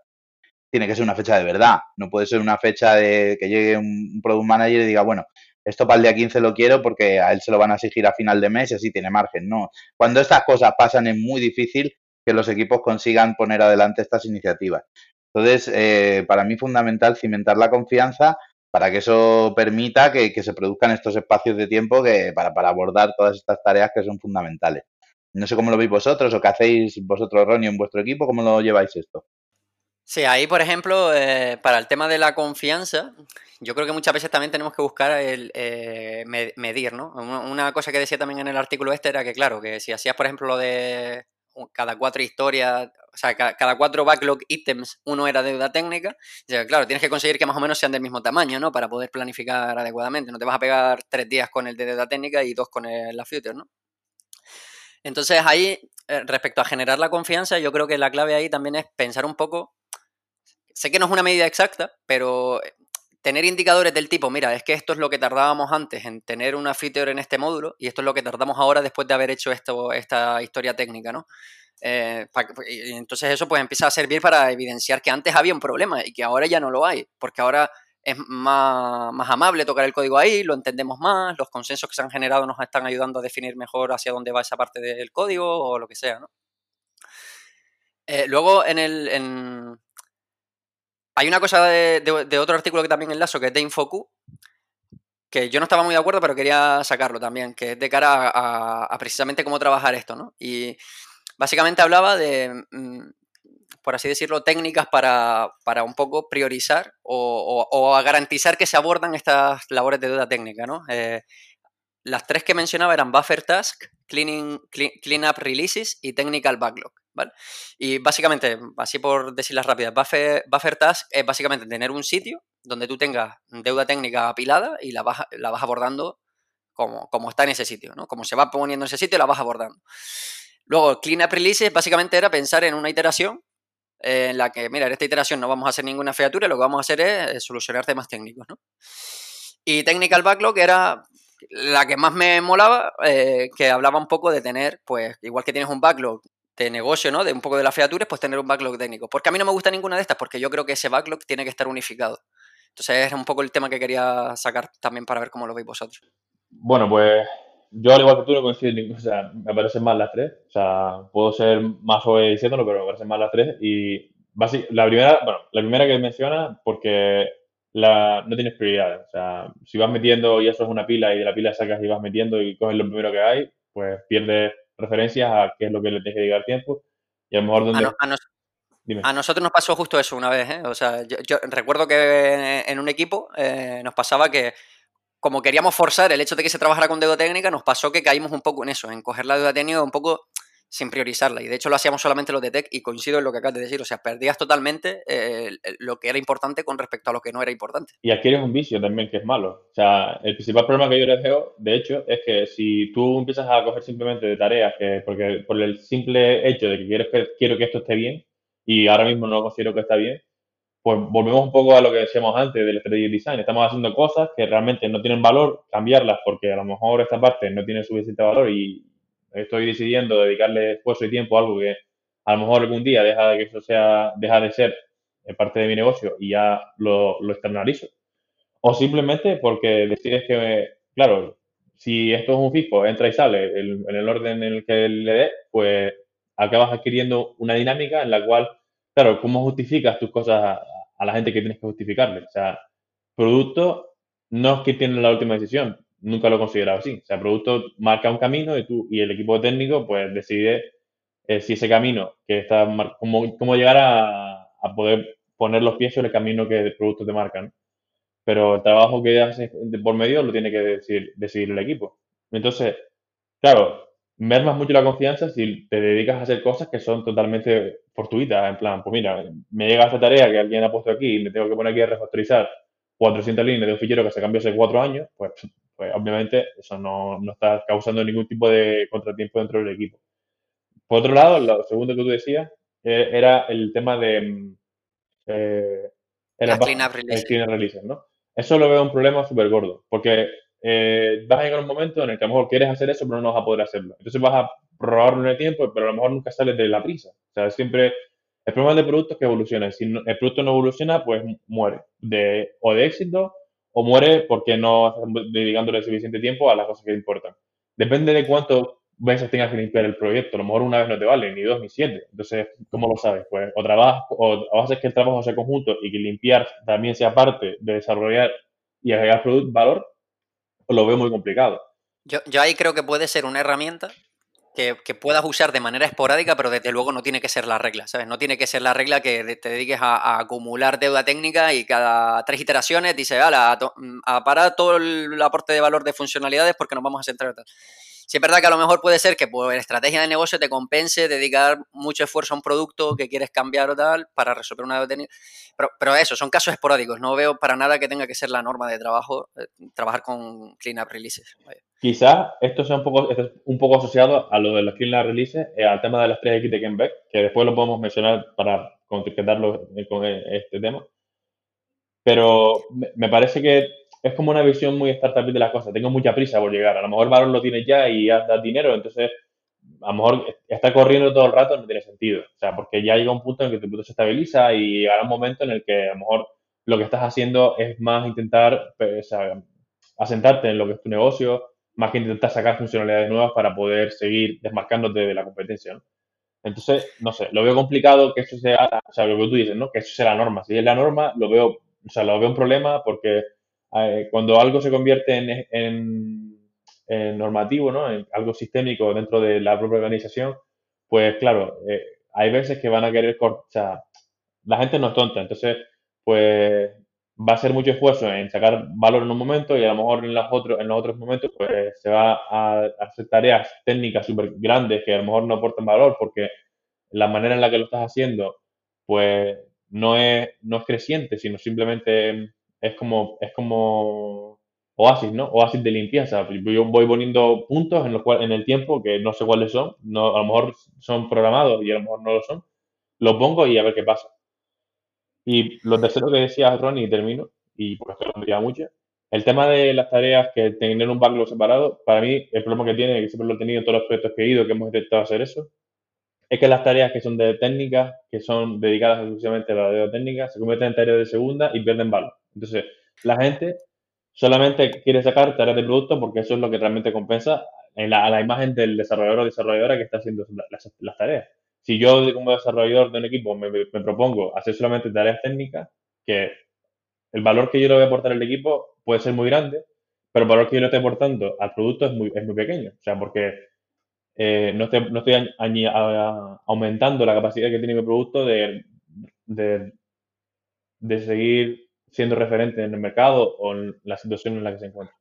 tiene que ser una fecha de verdad. No puede ser una fecha de que llegue un, product manager y diga, bueno, esto para el día 15 lo quiero porque a él se lo van a exigir a final de mes y así tiene margen. No, cuando estas cosas pasan es muy difícil que los equipos consigan poner adelante estas iniciativas. Entonces, eh, para mí fundamental cimentar la confianza para que eso permita que, se produzcan estos espacios de tiempo que, para, para, abordar todas estas tareas que son fundamentales. No sé cómo lo veis vosotros o qué hacéis vosotros, Ronnie, en vuestro equipo, cómo lo lleváis esto. Sí, ahí, por ejemplo, eh, para el tema de la confianza, yo creo que muchas veces también tenemos que buscar el eh, medir, ¿no? Una cosa que decía también en el artículo este era que, claro, que si hacías, por ejemplo, lo de cada cuatro historias, o sea, cada, cuatro backlog ítems, uno era deuda técnica, claro, tienes que conseguir que más o menos sean del mismo tamaño, ¿no? Para poder planificar adecuadamente. No te vas a pegar tres días con el de deuda técnica y dos con la future, ¿no? Entonces ahí, eh, respecto a generar la confianza, yo creo que la clave ahí también es pensar un poco sé que no es una medida exacta, pero tener indicadores del tipo, mira, es que esto es lo que tardábamos antes en tener una feature en este módulo y esto es lo que tardamos ahora después de haber hecho esto, esta historia técnica, ¿no? Eh, entonces eso pues empieza a servir para evidenciar que antes había un problema y que ahora ya no lo hay, porque ahora es más, más, amable tocar el código ahí, lo entendemos más, los consensos que se han generado nos están ayudando a definir mejor hacia dónde va esa parte del código o lo que sea, ¿no? Eh, luego en el, hay una cosa de, otro artículo que también enlazo, que es de Infocu, que yo no estaba muy de acuerdo, pero quería sacarlo también, que es de cara a, precisamente cómo trabajar esto, ¿no? Y básicamente hablaba de, mm, por así decirlo, técnicas para, un poco priorizar o, a garantizar que se abordan estas labores de duda técnica, ¿no? Eh, las tres que mencionaba eran Buffer Task, Cleaning, clean, Up Releases y Technical Backlog. ¿vale? Y básicamente, así por decirlas rápidas, buffer, buffer, Task es básicamente tener un sitio donde tú tengas deuda técnica apilada y la vas, la vas abordando como, como está en ese sitio, ¿no? Como se va poniendo en ese sitio, la vas abordando. Luego, Clean Up Releases básicamente era pensar en una iteración en la que, mira, en esta iteración no vamos a hacer ninguna featura, lo que vamos a hacer es solucionar temas técnicos, ¿no? Y Technical Backlog era la que más me molaba, eh, que hablaba un poco de tener, pues, igual que tienes un backlog de negocio, ¿no? De un poco de las featuras, pues tener un backlog técnico. Porque a mí no me gusta ninguna de estas, porque yo creo que ese backlog tiene que estar unificado. Entonces es un poco el tema que quería sacar también para ver cómo lo veis vosotros. Bueno, pues yo al igual que tú no coincido ningún, o sea, me parecen más las tres. O sea, puedo ser más suave diciéndolo, pero me parecen más las tres. Y la primera, bueno, la primera que menciona, porque la, no tienes prioridades. O sea, si vas metiendo y eso es una pila y de la pila sacas y vas metiendo y coges lo primero que hay, pues pierdes referencias a qué es lo que le tienes que dedicar tiempo. Y a lo mejor donde... A, nosotros nos pasó justo eso una vez, ¿eh? O sea, yo, recuerdo que en un equipo eh, nos pasaba que como queríamos forzar el hecho de que se trabajara con deuda técnica, nos pasó que caímos un poco en eso, en coger la deuda técnica un poco sin priorizarla. Y de hecho lo hacíamos solamente los de tech y coincido en lo que acabas de decir. O sea, perdías totalmente eh, lo que era importante con respecto a lo que no era importante. Y adquieres un vicio también que es malo. O sea, el principal problema que yo les veo, de hecho, es que si tú empiezas a coger simplemente de tareas, que porque por el simple hecho de que quiero que, quiero que esto esté bien y ahora mismo no considero que está bien, pues volvemos un poco a lo que decíamos antes del strategy design. Estamos haciendo cosas que realmente no tienen valor, cambiarlas porque a lo mejor esta parte no tiene suficiente valor y, estoy decidiendo dedicarle esfuerzo y tiempo a algo que a lo mejor algún día deja de que eso sea, deja de ser parte de mi negocio y ya lo, lo externalizo. O simplemente porque decides que, claro, si esto es un fijo, entra y sale en el orden en el que le dé, pues acabas adquiriendo una dinámica en la cual, claro, ¿cómo justificas tus cosas a, a la gente que tienes que justificarle? O sea, producto no es que tiene la última decisión, nunca lo he considerado así. O sea, el producto marca un camino y tú y el equipo técnico pues decide eh, si ese camino que está, cómo, cómo llegar a, poder poner los pies sobre el camino que el producto te marcan. Pero el trabajo que haces por medio lo tiene que decidir, decidir el equipo. Entonces, claro, mermas mucho la confianza si te dedicas a hacer cosas que son totalmente fortuitas. En plan, pues mira, me llega esta tarea que alguien ha puesto aquí y me tengo que poner aquí a refactorizar 400 líneas de un fichero que se cambió hace cuatro años, pues, pues obviamente eso no, no, está causando ningún tipo de contratiempo dentro del equipo. Por otro lado, lo segundo que tú decías eh, era el tema de... Mm, eh, era clean release. ¿no? Eso lo veo un problema súper gordo, porque eh, vas a llegar a un momento en el que a lo mejor quieres hacer eso, pero no vas a poder hacerlo. Entonces vas a robarlo en el tiempo, pero a lo mejor nunca sales de la prisa. O sea, siempre el problema del producto es que evoluciona. Si el producto no evoluciona, pues muere. De, o de éxito, o muere porque no estás dedicándole suficiente tiempo a las cosas que importan. Depende de cuánto veces tengas que limpiar el proyecto. A lo mejor una vez no te vale, ni dos, ni siete. Entonces, ¿cómo lo sabes? Pues o trabajas, o, haces que el trabajo sea conjunto y que limpiar también sea parte de desarrollar y agregar valor, lo veo muy complicado. Yo, yo ahí creo que puede ser una herramienta que, puedas usar de manera esporádica, pero desde luego no tiene que ser la regla, ¿sabes? No tiene que ser la regla que te dediques a, acumular deuda técnica y cada tres iteraciones dice, a, a parar todo el aporte de valor de funcionalidades porque nos vamos a centrar en Sí es verdad que a lo mejor puede ser que por estrategia de negocio te compense dedicar mucho esfuerzo a un producto que quieres cambiar o tal para resolver una deuda pero, pero eso, son casos esporádicos. No veo para nada que tenga que ser la norma de trabajo eh, trabajar con clean up releases. Quizás esto sea un poco, asociado a lo de los clean up releases, eh, al tema de las 3X de Ken Beck, que después lo podemos mencionar para concretarlo con este tema. Pero me parece que es como una visión muy startup de las cosas. Tengo mucha prisa por llegar. A lo mejor valor lo tienes ya y ya das dinero, entonces a lo mejor estar corriendo todo el rato no tiene sentido. O sea, porque ya llega un punto en el que tu producto se estabiliza y llegará un momento en el que a lo mejor lo que estás haciendo es más intentar pues, asentarte en lo que es tu negocio, más que intentar sacar funcionalidades nuevas para poder seguir desmarcándote de la competencia. Entonces, no sé, lo veo complicado que eso sea, o sea, lo que tú dices, ¿no? Que eso sea la norma. Si es la norma, lo veo, o sea, lo veo un problema porque eh, cuando algo se convierte en, normativo, ¿no? en algo sistémico dentro de la propia organización, pues claro, eh, hay veces que van a querer cortar. la gente no es tonta, entonces, pues va a ser mucho esfuerzo en sacar valor en un momento y a lo mejor en los otros, en los otros momentos, pues se va a hacer tareas técnicas súper grandes que a lo mejor no aportan valor porque la manera en la que lo estás haciendo, pues no es, no es creciente, sino simplemente es como, es como Oasis, ¿no? Oasis de limpieza. Yo voy poniendo puntos en, los cuales, en el tiempo que no sé cuáles son, no, a lo mejor son programados y a lo mejor no lo son. Lo pongo y a ver qué pasa. Y lo tercero que decía Ronnie, y termino, y porque esto lo diría mucho, el tema de las tareas que tener un backlog separado, para mí el problema que tiene, que siempre lo he tenido en todos los proyectos que he ido, que hemos intentado hacer eso, es que las tareas que son de técnicas, que son dedicadas exclusivamente a la deuda técnica, se convierten en tareas de segunda y pierden valor. Entonces, la gente solamente quiere sacar tareas de producto porque eso es lo que realmente compensa en la, a la imagen del desarrollador o desarrolladora que está haciendo las, tareas. Si yo como desarrollador de un equipo me, propongo hacer solamente tareas técnicas, que el valor que yo le voy a aportar al equipo puede ser muy grande, pero el valor que yo le estoy aportando al producto es muy, es muy pequeño. O sea, porque eh, no estoy, no estoy aumentando la capacidad que tiene mi producto de, de, seguir siendo referente en el mercado o en la situación en la que se encuentra.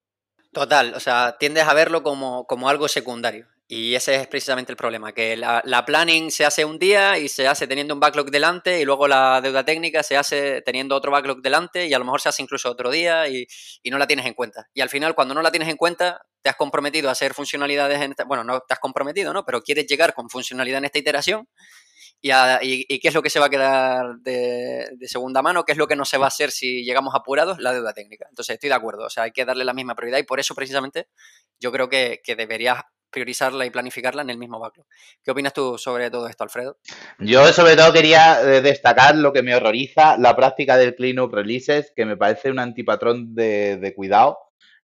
Total, o sea, tiendes a verlo como, como algo secundario. Y ese es precisamente el problema, que la, planning se hace un día y se hace teniendo un backlog delante y luego la deuda técnica se hace teniendo otro backlog delante y a lo mejor se hace incluso otro día y, no la tienes en cuenta. Y al final, cuando no la tienes en cuenta, te has comprometido a hacer funcionalidades en esta, bueno, no te has comprometido, ¿no? Pero quieres llegar con funcionalidad en esta iteración y, y, qué es lo que se va a quedar de, segunda mano, qué es lo que no se va a hacer si llegamos apurados, la deuda técnica. Entonces estoy de acuerdo, o sea, hay que darle la misma prioridad y por eso precisamente yo creo que, que deberías priorizarla y planificarla en el mismo backlog. ¿Qué opinas tú sobre todo esto, Alfredo? Yo sobre todo quería eh, destacar lo que me horroriza, la práctica del clean up releases, que me parece un antipatrón de, cuidado,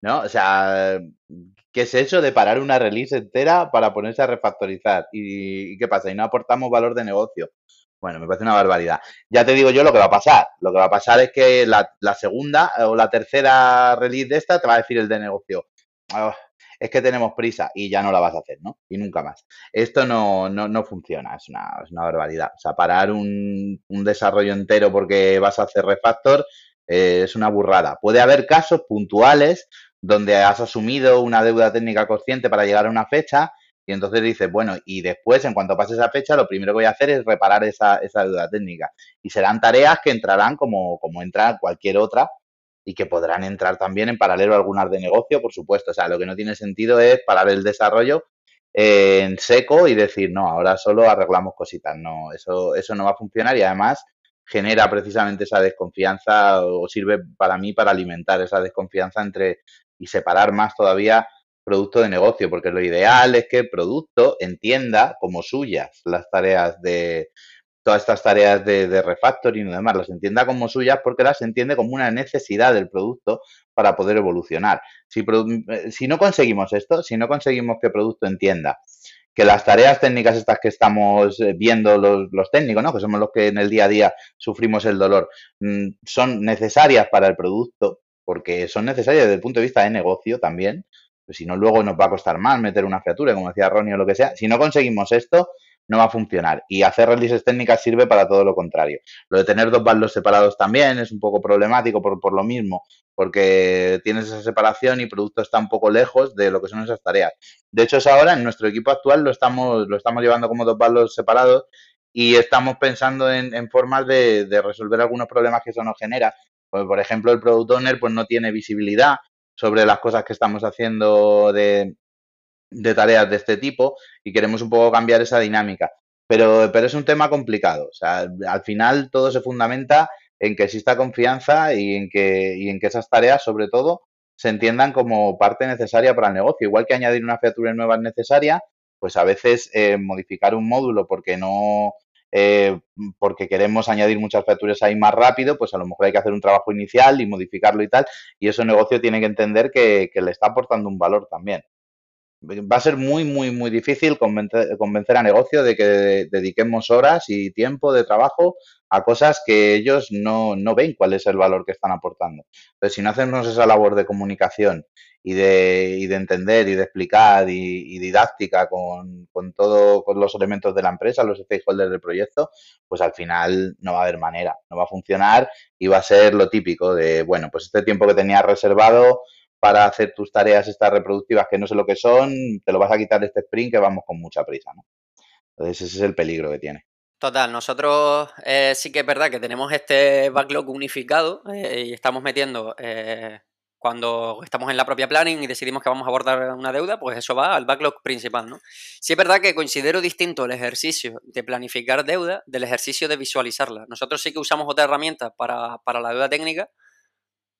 ¿no? O sea, ¿qué es eso de parar una release entera para ponerse a refactorizar? ¿Y, qué pasa? Y no aportamos valor de negocio. Bueno, me parece una barbaridad. Ya te digo yo lo que va a pasar. Lo que va a pasar es que la, segunda o la tercera release de esta te va a decir el de negocio. Ah, es que tenemos prisa y ya no la vas a hacer, ¿no? Y nunca más. Esto no, no, no funciona, es una, es una, barbaridad. O sea, parar un, un, desarrollo entero porque vas a hacer refactor eh, es una burrada. Puede haber casos puntuales donde has asumido una deuda técnica consciente para llegar a una fecha y entonces dices, bueno, y después, en cuanto pase esa fecha, lo primero que voy a hacer es reparar esa, esa deuda técnica. Y serán tareas que entrarán como, como entra cualquier otra y que podrán entrar también en paralelo a algunas de negocio, por supuesto. O sea, lo que no tiene sentido es parar el desarrollo en seco y decir, no, ahora solo arreglamos cositas. No, eso, eso no va a funcionar y además genera precisamente esa desconfianza o sirve para mí para alimentar esa desconfianza entre y separar más todavía producto de negocio, porque lo ideal es que el producto entienda como suyas las tareas de todas estas tareas de, refactoring y demás, las entienda como suyas porque las entiende como una necesidad del producto para poder evolucionar. Si, eh, si no conseguimos esto, si no conseguimos que el producto entienda que las tareas técnicas estas que estamos eh, viendo los, los, técnicos, ¿no? que somos los que en el día a día sufrimos el dolor, mm, son necesarias para el producto, porque son necesarias desde el punto de vista de negocio también, pues si no luego nos va a costar más meter una featura, como decía Ronnie o lo que sea. Si no conseguimos esto, no va a funcionar. Y hacer releases técnicas sirve para todo lo contrario. Lo de tener dos balos separados también es un poco problemático por, por lo mismo, porque tienes esa separación y producto está un poco lejos de lo que son esas tareas. De hecho, es ahora en nuestro equipo actual lo estamos, lo estamos llevando como dos balos separados y estamos pensando en, formas de, resolver algunos problemas que eso nos genera. Pues, por ejemplo, el product owner pues, no tiene visibilidad sobre las cosas que estamos haciendo de, tareas de este tipo y queremos un poco cambiar esa dinámica. Pero, pero es un tema complicado. O sea, al final todo se fundamenta en que exista confianza y en que, y en que esas tareas, sobre todo, se entiendan como parte necesaria para el negocio. Igual que añadir una feature nueva es necesaria, pues a veces eh, modificar un módulo porque no eh, porque queremos añadir muchas features ahí más rápido, pues a lo mejor hay que hacer un trabajo inicial y modificarlo y tal, y eso negocio tiene que entender que le está aportando un valor también va a ser muy, muy, muy difícil convencer, convencer, a negocio de que dediquemos horas y tiempo de trabajo a cosas que ellos no, no, ven cuál es el valor que están aportando. Entonces, si no hacemos esa labor de comunicación y de, y de entender y de explicar y, y didáctica con, con todo, con los elementos de la empresa, los stakeholders del proyecto, pues al final no va a haber manera, no va a funcionar y va a ser lo típico de, bueno, pues este tiempo que tenía reservado para hacer tus tareas estas reproductivas que no sé lo que son, te lo vas a quitar este sprint que vamos con mucha prisa, ¿no? Entonces ese es el peligro que tiene. Total, nosotros eh, sí que es verdad que tenemos este backlog unificado eh, y estamos metiendo, eh, cuando estamos en la propia planning y decidimos que vamos a abordar una deuda, pues eso va al backlog principal, ¿no? Sí es verdad que considero distinto el ejercicio de planificar deuda del ejercicio de visualizarla. Nosotros sí que usamos otra herramienta para, para la deuda técnica,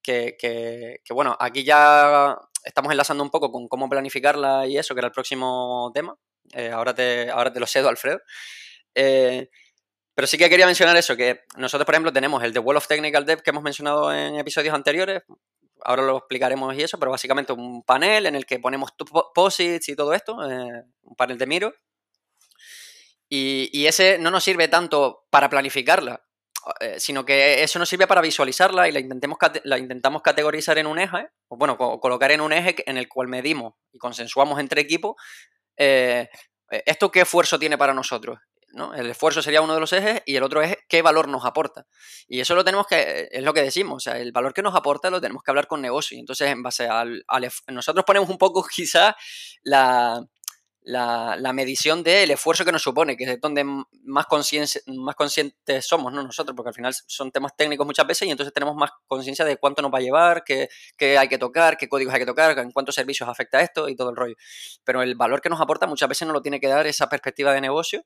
que, que, bueno, aquí ya estamos enlazando un poco con cómo planificarla y eso, que era el próximo tema. Eh, ahora, te, ahora te lo cedo, Alfredo. Eh, pero sí que quería mencionar eso, que nosotros, por ejemplo, tenemos el The Wall of Technical Dev que hemos mencionado en episodios anteriores. Ahora lo explicaremos y eso, pero básicamente un panel en el que ponemos posits y todo esto, eh, un panel de miro. Y, ese no nos sirve tanto para planificarla, sino que eso nos sirve para visualizarla y la, intentemos, la intentamos categorizar en un eje, o bueno, co colocar en un eje en el cual medimos y consensuamos entre equipos eh, esto qué esfuerzo tiene para nosotros. ¿no? El esfuerzo sería uno de los ejes y el otro es qué valor nos aporta. Y eso lo tenemos que, es lo que decimos, o sea, el valor que nos aporta lo tenemos que hablar con negocio. Entonces, en base al, al nosotros ponemos un poco quizás la, la, la, medición del esfuerzo que nos supone, que es donde más, más conscientes somos ¿no? nosotros, porque al final son temas técnicos muchas veces y entonces tenemos más conciencia de cuánto nos va a llevar, qué, qué, hay que tocar, qué códigos hay que tocar, en cuántos servicios afecta esto y todo el rollo. Pero el valor que nos aporta muchas veces no lo tiene que dar esa perspectiva de negocio.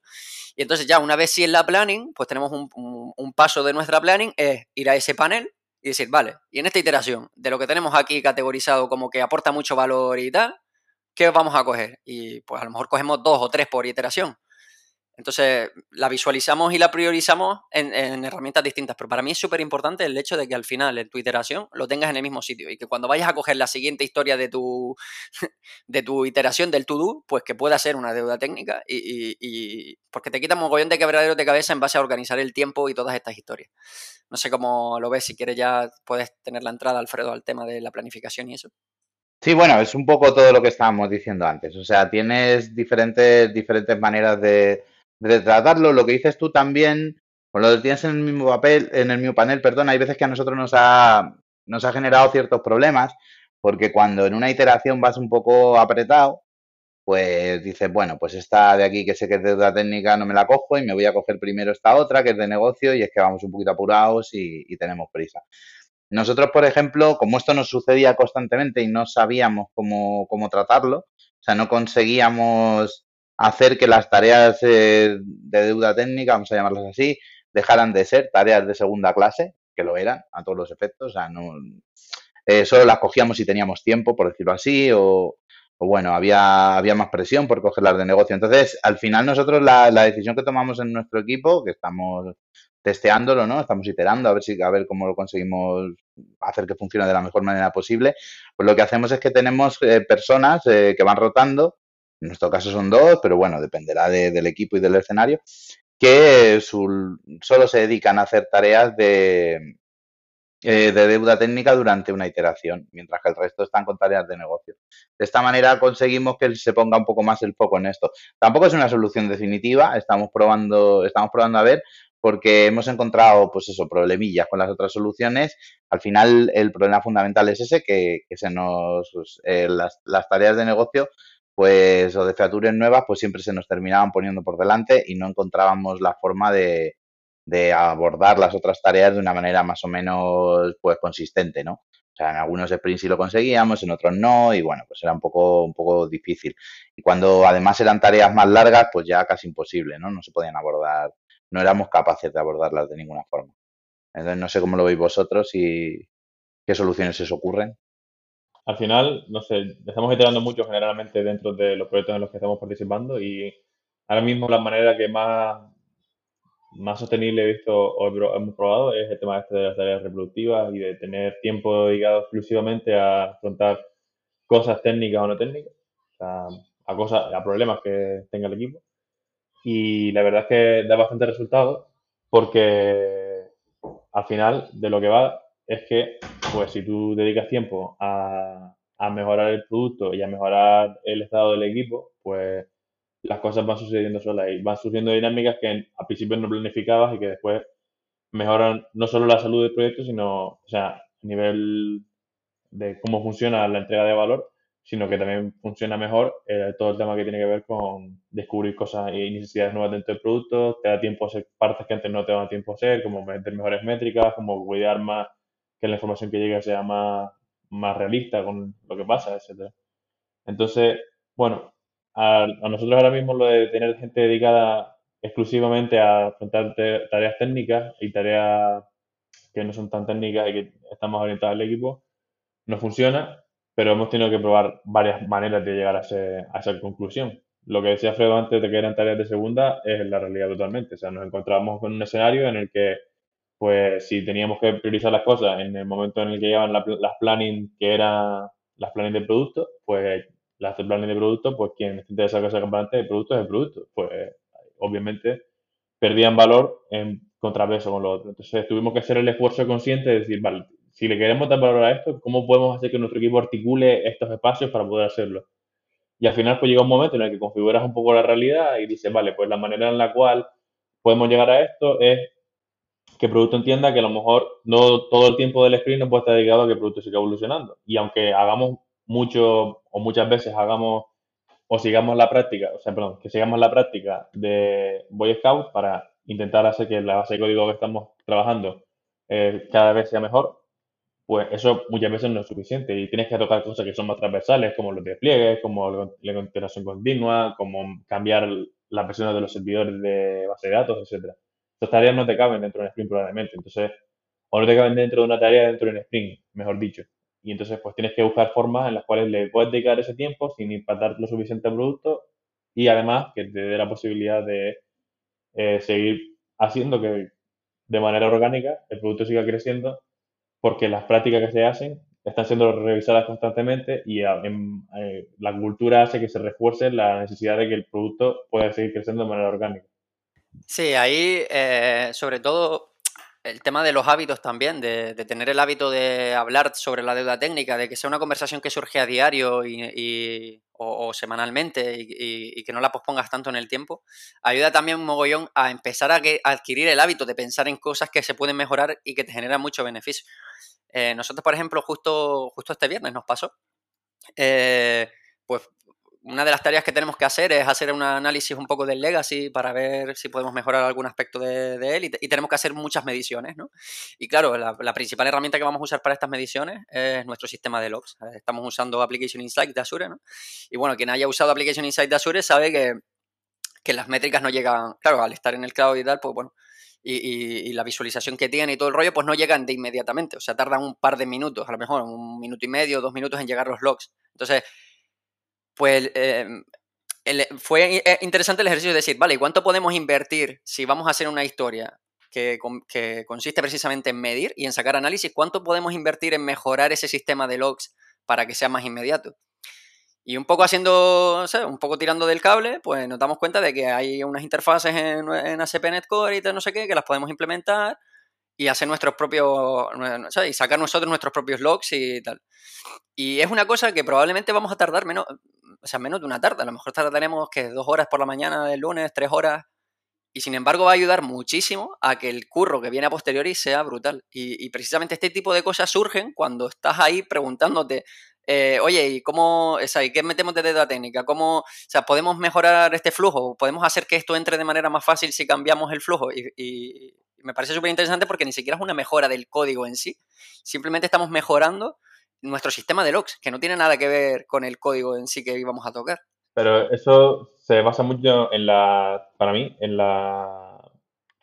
Y entonces ya una vez si es la planning, pues tenemos un, un, un paso de nuestra planning, es ir a ese panel y decir, vale, y en esta iteración, de lo que tenemos aquí categorizado como que aporta mucho valor y tal, ¿qué vamos a coger? Y pues a lo mejor cogemos dos o tres por iteración. Entonces la visualizamos y la priorizamos en, en herramientas distintas. Pero para mí es súper importante el hecho de que al final en tu iteración lo tengas en el mismo sitio y que cuando vayas a coger la siguiente historia de tu, de tu iteración del to-do, pues que pueda ser una deuda técnica y porque te quita un mogollón de quebraderos de cabeza en base a organizar el tiempo y todas estas historias. No sé cómo lo ves, si quieres ya puedes tener la entrada, Alfredo, al tema de la planificación y eso. Sí, bueno, es un poco todo lo que estábamos diciendo antes. O sea, tienes diferentes, diferentes maneras de, de tratarlo. Lo que dices tú también, con lo tienes en el mismo papel, en el mismo panel, perdón, hay veces que a nosotros nos ha, nos ha generado ciertos problemas, porque cuando en una iteración vas un poco apretado, pues dices, bueno, pues esta de aquí que sé que es de técnica no me la cojo y me voy a coger primero esta otra que es de negocio y es que vamos un poquito apurados y tenemos prisa. Nosotros, por ejemplo, como esto nos sucedía constantemente y no sabíamos cómo, cómo tratarlo, o sea, no conseguíamos hacer que las tareas eh, de deuda técnica, vamos a llamarlas así, dejaran de ser tareas de segunda clase, que lo eran a todos los efectos, o sea, no, eh, solo las cogíamos si teníamos tiempo, por decirlo así, o, o bueno, había, había más presión por cogerlas de negocio. Entonces, al final nosotros la, la decisión que tomamos en nuestro equipo, que estamos testeándolo, ¿no? Estamos iterando a ver si a ver cómo lo conseguimos hacer que funcione de la mejor manera posible. Pues lo que hacemos es que tenemos eh, personas eh, que van rotando, en nuestro caso son dos, pero bueno, dependerá de- del equipo y del escenario, que su- solo se dedican a hacer tareas de, eh, de deuda técnica durante una iteración, mientras que el resto están con tareas de negocio. De esta manera conseguimos que se ponga un poco más el foco en esto. Tampoco es una solución definitiva, estamos probando, estamos probando a ver, porque hemos encontrado, pues eso, problemillas con las otras soluciones. Al final, el problema fundamental es ese, que, que se nos, pues, eh, las, las tareas de negocio, pues, o de features nuevas, pues siempre se nos terminaban poniendo por delante y no encontrábamos la forma de, de abordar las otras tareas de una manera más o menos, pues, consistente, ¿no? O sea, en algunos sprints sí lo conseguíamos, en otros no, y bueno, pues era un poco, un poco difícil. Y cuando además eran tareas más largas, pues ya casi imposible, ¿no? No se podían abordar no éramos capaces de abordarlas de ninguna forma. Entonces, no sé cómo lo veis vosotros y qué soluciones se os ocurren. Al final, no sé, estamos iterando mucho generalmente dentro de los proyectos en los que estamos participando y ahora mismo la manera que más, más sostenible he visto o hemos probado es el tema este de las tareas reproductivas y de tener tiempo dedicado exclusivamente a afrontar cosas técnicas o no técnicas, sea, a cosas, a problemas que tenga el equipo. Y la verdad es que da bastante resultado porque al final de lo que va es que, pues si tú dedicas tiempo a, a mejorar el producto y a mejorar el estado del equipo, pues las cosas van sucediendo solas y van surgiendo dinámicas que al principio no planificabas y que después mejoran no solo la salud del proyecto, sino, o sea, a nivel de cómo funciona la entrega de valor, sino que también funciona mejor eh, todo el tema que tiene que ver con descubrir cosas y necesidades nuevas dentro del producto, te da tiempo a hacer partes que antes no te daban tiempo a hacer, como meter mejores métricas, como cuidar más que la información que llegue sea más, más realista con lo que pasa, etcétera. Entonces, bueno, a, nosotros ahora mismo lo de tener gente dedicada exclusivamente a afrontar tareas técnicas y tareas que no son tan técnicas y que están más orientadas al equipo, no funciona, pero hemos tenido que probar varias maneras de llegar a, ese- a esa conclusión. Lo que decía Fredo antes de que eran tareas de segunda es la realidad totalmente. O sea, nos encontramos con un escenario en el que, pues, si teníamos que priorizar las cosas en el momento en el que pl- las planning, que eran las planning de producto, pues las de planning de producto, pues quien esté interesado en ese componente de producto es el producto. Pues, obviamente, perdían valor en contrapeso con lo otro. Entonces tuvimos que hacer el esfuerzo consciente de decir, vale, si le queremos dar valor a esto, ¿cómo podemos hacer que nuestro equipo articule estos espacios para poder hacerlo? Y al final pues llega un momento en el que configuras un poco la realidad y dices, vale, pues la manera en la cual podemos llegar a esto es que el producto entienda que a lo mejor no todo el tiempo del sprint no puede estar dedicado a que el producto siga evolucionando. Y aunque hagamos mucho o muchas veces hagamos o sigamos la práctica, o sea, perdón, que sigamos la práctica de Boy Scout para intentar hacer que la base de código que estamos trabajando eh, cada vez sea mejor, pues eso muchas veces no es suficiente y tienes que tocar cosas que son más transversales, como los despliegues, como la integración continua, como cambiar las versiones de los servidores de base de datos, etcétera. Estas tareas no te caben dentro de un sprint probablemente, entonces, o no te caben dentro de una tarea dentro de un sprint, mejor dicho. Y entonces, pues tienes que buscar formas en las cuales le puedes dedicar ese tiempo sin impactar lo suficiente al producto y además que te dé la posibilidad de eh, seguir haciendo que de manera orgánica el producto siga creciendo porque las prácticas que se hacen están siendo revisadas constantemente y a- en- eh, la cultura hace que se refuerce la necesidad de que el producto pueda seguir creciendo de manera orgánica. Sí, ahí, eh, sobre todo, el tema de los hábitos también, de, tener el hábito de hablar sobre la deuda técnica, de que sea una conversación que surge a diario y, o, semanalmente y, que no la pospongas tanto en el tiempo, ayuda también un mogollón a empezar a, adquirir el hábito de pensar en cosas que se pueden mejorar y que te generan mucho beneficio. Eh, nosotros, por ejemplo, justo, justo este viernes nos pasó, eh, pues una de las tareas que tenemos que hacer es hacer un análisis un poco del legacy para ver si podemos mejorar algún aspecto de, él y, tenemos que hacer muchas mediciones, ¿no? Y claro, la, principal herramienta que vamos a usar para estas mediciones es nuestro sistema de logs. Estamos usando Application Insight de Azure, ¿no? Y bueno, quien haya usado Application Insight de Azure sabe que, que las métricas no llegan, claro, al estar en el cloud y tal, pues bueno, y, la visualización que tiene y todo el rollo, pues no llegan de inmediatamente. O sea, tardan un par de minutos, a lo mejor un minuto y medio, dos minutos en llegar los logs. Entonces, pues em, fue eh, interesante el ejercicio de decir, vale, ¿cuánto podemos invertir si vamos a hacer una historia que, consiste precisamente en medir y en sacar análisis? ¿Cuánto podemos invertir en mejorar ese sistema de logs para que sea más inmediato? Y un poco haciendo, un poco tirando del cable, pues nos damos cuenta de que hay unas interfaces en, en ACP Core y tal, no sé qué, que las podemos implementar y hacer nuestros propios, y sacar nosotros nuestros propios logs y tal. Y es una cosa que probablemente vamos a tardar menos, o sea, menos de una tarde. A lo mejor tardaremos que dos horas por la mañana del lunes, tres horas. Y sin embargo va a ayudar muchísimo a que el curro que viene a posteriori sea brutal. Y, precisamente este tipo de cosas surgen cuando estás ahí preguntándote, eh, oye, ¿y cómo, o sea, ¿y qué metemos de deuda técnica? ¿Cómo, o sea, podemos mejorar este flujo? ¿Podemos hacer que esto entre de manera más fácil si cambiamos el flujo? Y, me parece súper interesante porque ni siquiera es una mejora del código en sí. Simplemente estamos mejorando nuestro sistema de logs, que no tiene nada que ver con el código en sí que íbamos a tocar. Pero eso se basa mucho en la, para mí, en la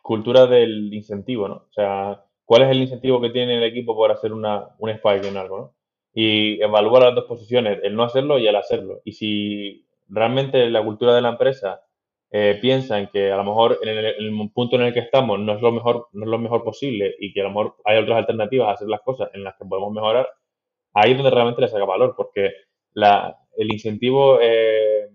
cultura del incentivo, ¿no? O sea, ¿cuál es el incentivo que tiene el equipo por hacer una, un spike en algo, ¿no? Y evaluar las dos posiciones, el no hacerlo y el hacerlo. Y si realmente la cultura de la empresa eh, piensa en que a lo mejor en el, punto en el que estamos no es lo mejor no es lo mejor posible y que a lo mejor hay otras alternativas a hacer las cosas en las que podemos mejorar ahí es donde realmente le saca valor, porque la, el incentivo eh,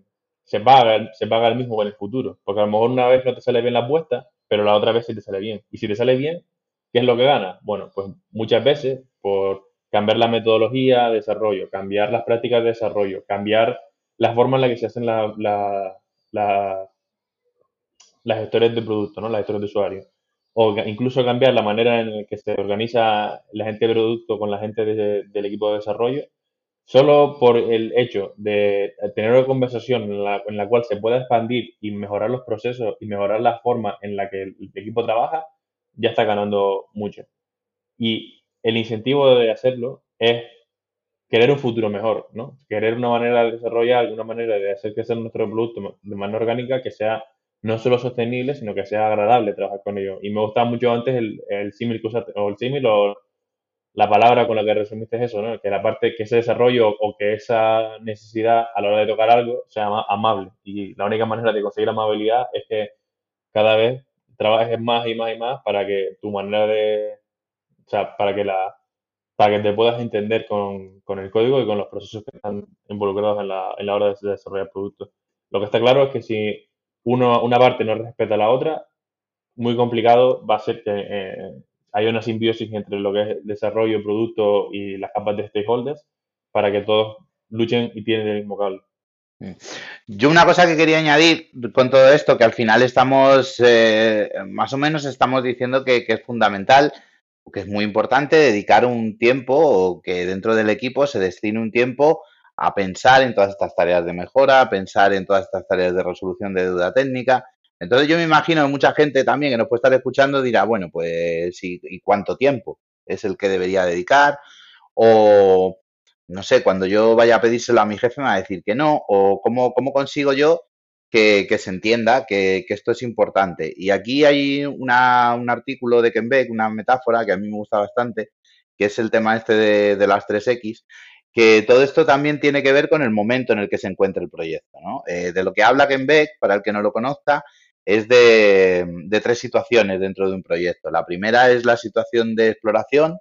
se paga se el mismo en el futuro. Porque a lo mejor una vez no te sale bien la apuesta, pero la otra vez sí te sale bien. Y si te sale bien, ¿qué es lo que gana? Bueno, pues muchas veces por cambiar la metodología de desarrollo, cambiar las prácticas de desarrollo, cambiar la forma en la que se hacen la, la, las historias de producto, ¿no? las historias de usuario o incluso cambiar la manera en la que se organiza la gente de producto con la gente del equipo de desarrollo, solo por el hecho de tener una conversación en la, cual se pueda expandir y mejorar los procesos y mejorar la forma en la que el, equipo trabaja, ya está ganando mucho. Y el incentivo de hacerlo es querer un futuro mejor, ¿no? Querer una manera de desarrollar, una manera de hacer crecer nuestro producto de manera orgánica que sea no solo sostenible, sino que sea agradable trabajar con ellos. Y me gustaba mucho antes el, el símil que usaste, o el símil o la palabra con la que resumiste eso, ¿no? Que la parte, que ese desarrollo o que esa necesidad a la hora de tocar algo sea amable. Y la única manera de conseguir amabilidad es que cada vez trabajes más y más y más para que tu manera de, o sea, para que la, para que te puedas entender con, con el código y con los procesos que están involucrados en la, en la hora de desarrollar productos. Lo que está claro es que si uno, una parte no respeta a la otra, muy complicado va a ser que eh, haya una simbiosis entre lo que es desarrollo, producto y las capas de stakeholders para que todos luchen y tienen el mismo cable. Yo una cosa que quería añadir con todo esto, que al final estamos, eh, más o menos estamos diciendo que, que, es fundamental, que es muy importante dedicar un tiempo o que dentro del equipo se destine un tiempo a pensar en todas estas tareas de mejora, a pensar en todas estas tareas de resolución de deuda técnica. Entonces yo me imagino que mucha gente también que nos puede estar escuchando dirá, bueno, pues ¿y, cuánto tiempo es el que debería dedicar? O no sé, cuando yo vaya a pedírselo a mi jefe me va a decir que no, o cómo, cómo consigo yo que, se entienda que, esto es importante. Y aquí hay una, un artículo de Kenbeck, una metáfora que a mí me gusta bastante, que es el tema este de, de las 3X, que todo esto también tiene que ver con el momento en el que se encuentra el proyecto. ¿no? Eh, de lo que habla Beck, para el que no lo conozca, es de, tres situaciones dentro de un proyecto. La primera es la situación de exploración,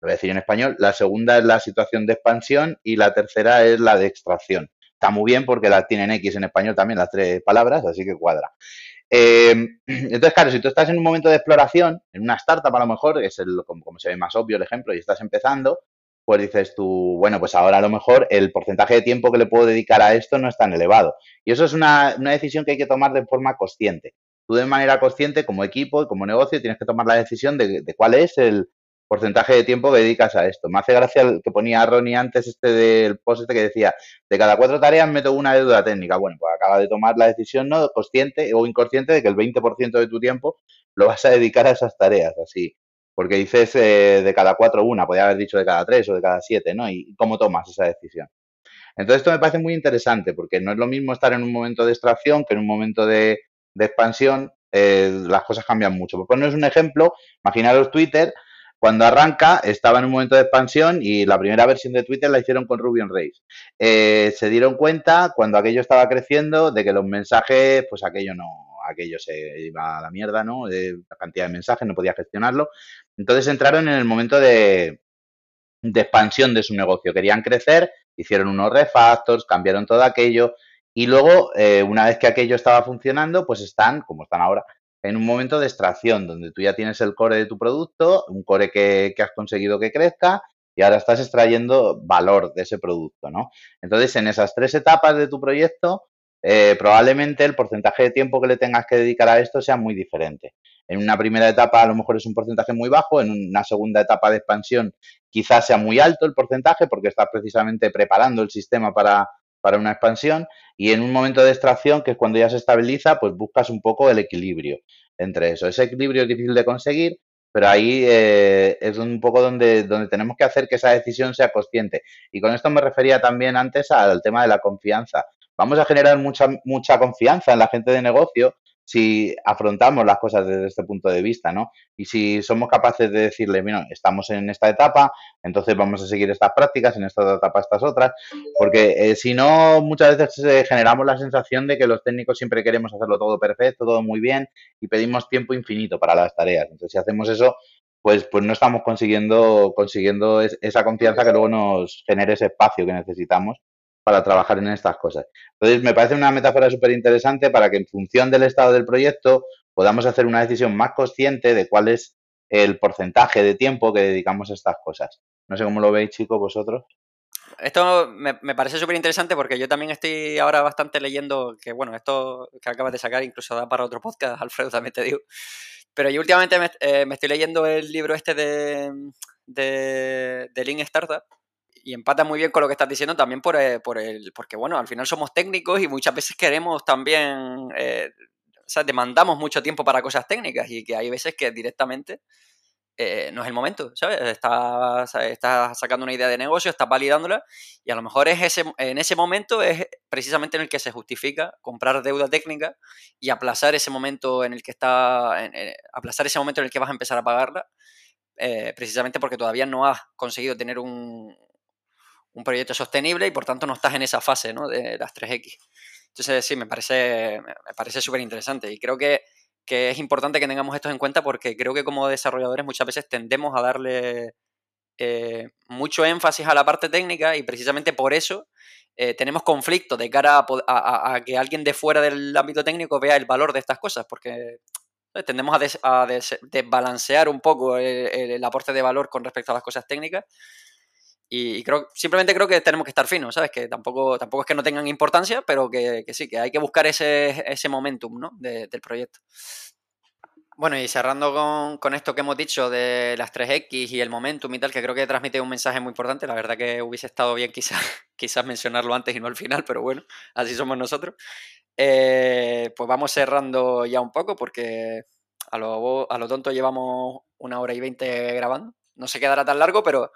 lo voy a decir en español, la segunda es la situación de expansión y la tercera es la de extracción. Está muy bien porque la tienen X en español también las tres palabras, así que cuadra. Em, entonces, claro, si tú estás en un momento de exploración, en una startup a lo mejor, es el, como, se ve más obvio el ejemplo, y estás empezando, pues dices tú, bueno, pues ahora a lo mejor el porcentaje de tiempo que le puedo dedicar a esto no es tan elevado. Y eso es una, una decisión que hay que tomar de forma consciente. Tú de manera consciente, como equipo y como negocio, tienes que tomar la decisión de, cuál es el, porcentaje de tiempo que dedicas a esto. Me hace gracia el que ponía Ronnie antes este del post este que decía, de cada cuatro tareas meto una deuda técnica. Bueno, pues acaba de tomar la decisión no consciente o inconsciente de que el 20% de tu tiempo lo vas a dedicar a esas tareas, así. Porque dices eh, de cada cuatro una, podría haber dicho de cada tres o de cada siete, ¿no? Y cómo tomas esa decisión. Entonces esto me parece muy interesante porque no es lo mismo estar en un momento de extracción que en un momento de, expansión. Eh, las cosas cambian mucho. Por poneros un ejemplo, imaginaros Twitter, cuando arranca, estaba en un momento de expansión y la primera versión de Twitter la hicieron con Ruby on Rails. Eh, se dieron cuenta, cuando aquello estaba creciendo, de que los mensajes, pues aquello no, aquello se iba a la mierda, ¿no? La cantidad de mensajes, no podía gestionarlo. Entonces entraron en el momento de, de expansión de su negocio. Querían crecer, hicieron unos refactors, cambiaron todo aquello. Y luego, eh, una vez que aquello estaba funcionando, pues están, como están ahora, en un momento de extracción, donde tú ya tienes el core de tu producto, un core que, has conseguido que crezca y ahora estás extrayendo valor de ese producto, ¿no? Entonces, en esas tres etapas de tu proyecto, eh, probablemente el porcentaje de tiempo que le tengas que dedicar a esto sea muy diferente. En una primera etapa a lo mejor es un porcentaje muy bajo, en una segunda etapa de expansión quizás sea muy alto el porcentaje porque estás precisamente preparando el sistema para, para una expansión y en un momento de extracción, que es cuando ya se estabiliza, pues buscas un poco el equilibrio entre eso. Ese equilibrio es difícil de conseguir, pero ahí eh, es un poco donde, donde tenemos que hacer que esa decisión sea consciente. Y con esto me refería también antes al tema de la confianza. Vamos a generar mucha, mucha confianza en la gente de negocio si afrontamos las cosas desde este punto de vista, ¿no? Y si somos capaces de decirle, mira, estamos en esta etapa, entonces vamos a seguir estas prácticas, en esta etapa estas otras, porque eh, si no, muchas veces eh, generamos la sensación de que los técnicos siempre queremos hacerlo todo perfecto, todo muy bien, y pedimos tiempo infinito para las tareas. Entonces, si hacemos eso, pues, pues no estamos consiguiendo, consiguiendo esa confianza que luego nos genere ese espacio que necesitamos para trabajar en estas cosas. Entonces, me parece una metáfora súper interesante para que en función del estado del proyecto podamos hacer una decisión más consciente de cuál es el porcentaje de tiempo que dedicamos a estas cosas. No sé cómo lo veis, chicos, vosotros. Esto me, parece súper interesante porque yo también estoy ahora bastante leyendo que, bueno, esto que acabas de sacar incluso da para otro podcast, Alfredo, también te digo. Pero yo últimamente me, eh, estoy leyendo el libro este de, de, de Lean Startup, y empata muy bien con lo que estás diciendo también por, eh, por el, porque, bueno, al final somos técnicos y muchas veces queremos también, eh, o sea, demandamos mucho tiempo para cosas técnicas y que hay veces que directamente eh, no es el momento, ¿sabes? Estás, sacando una idea de negocio, estás validándola y a lo mejor es ese, en ese momento es precisamente en el que se justifica comprar deuda técnica y aplazar ese momento en el que está, aplazar ese momento en el que vas a empezar a pagarla. precisamente porque todavía no has conseguido tener un, un proyecto sostenible y por tanto no estás en esa fase ¿no? de las 3X. Entonces sí, me parece me parece súper interesante y creo que, que, es importante que tengamos esto en cuenta porque creo que como desarrolladores muchas veces tendemos a darle eh, mucho énfasis a la parte técnica y precisamente por eso eh, tenemos conflicto de cara a, que alguien de fuera del ámbito técnico vea el valor de estas cosas porque tendemos a, desbalancear un poco el aporte de valor con respecto a las cosas técnicas y, creo, simplemente creo que tenemos que estar finos, ¿sabes? Que tampoco, tampoco es que no tengan importancia, pero que, sí, que hay que buscar ese, ese momentum ¿no? del proyecto. Bueno, y cerrando con, con, esto que hemos dicho de las 3X y el momentum y tal, que creo que transmite un mensaje muy importante. La verdad que hubiese estado bien quizás, quizás mencionarlo antes y no al final, pero bueno, así somos nosotros. Eh, pues vamos cerrando ya un poco porque a lo, a lo tonto llevamos una hora y veinte grabando. No se quedará tan largo, pero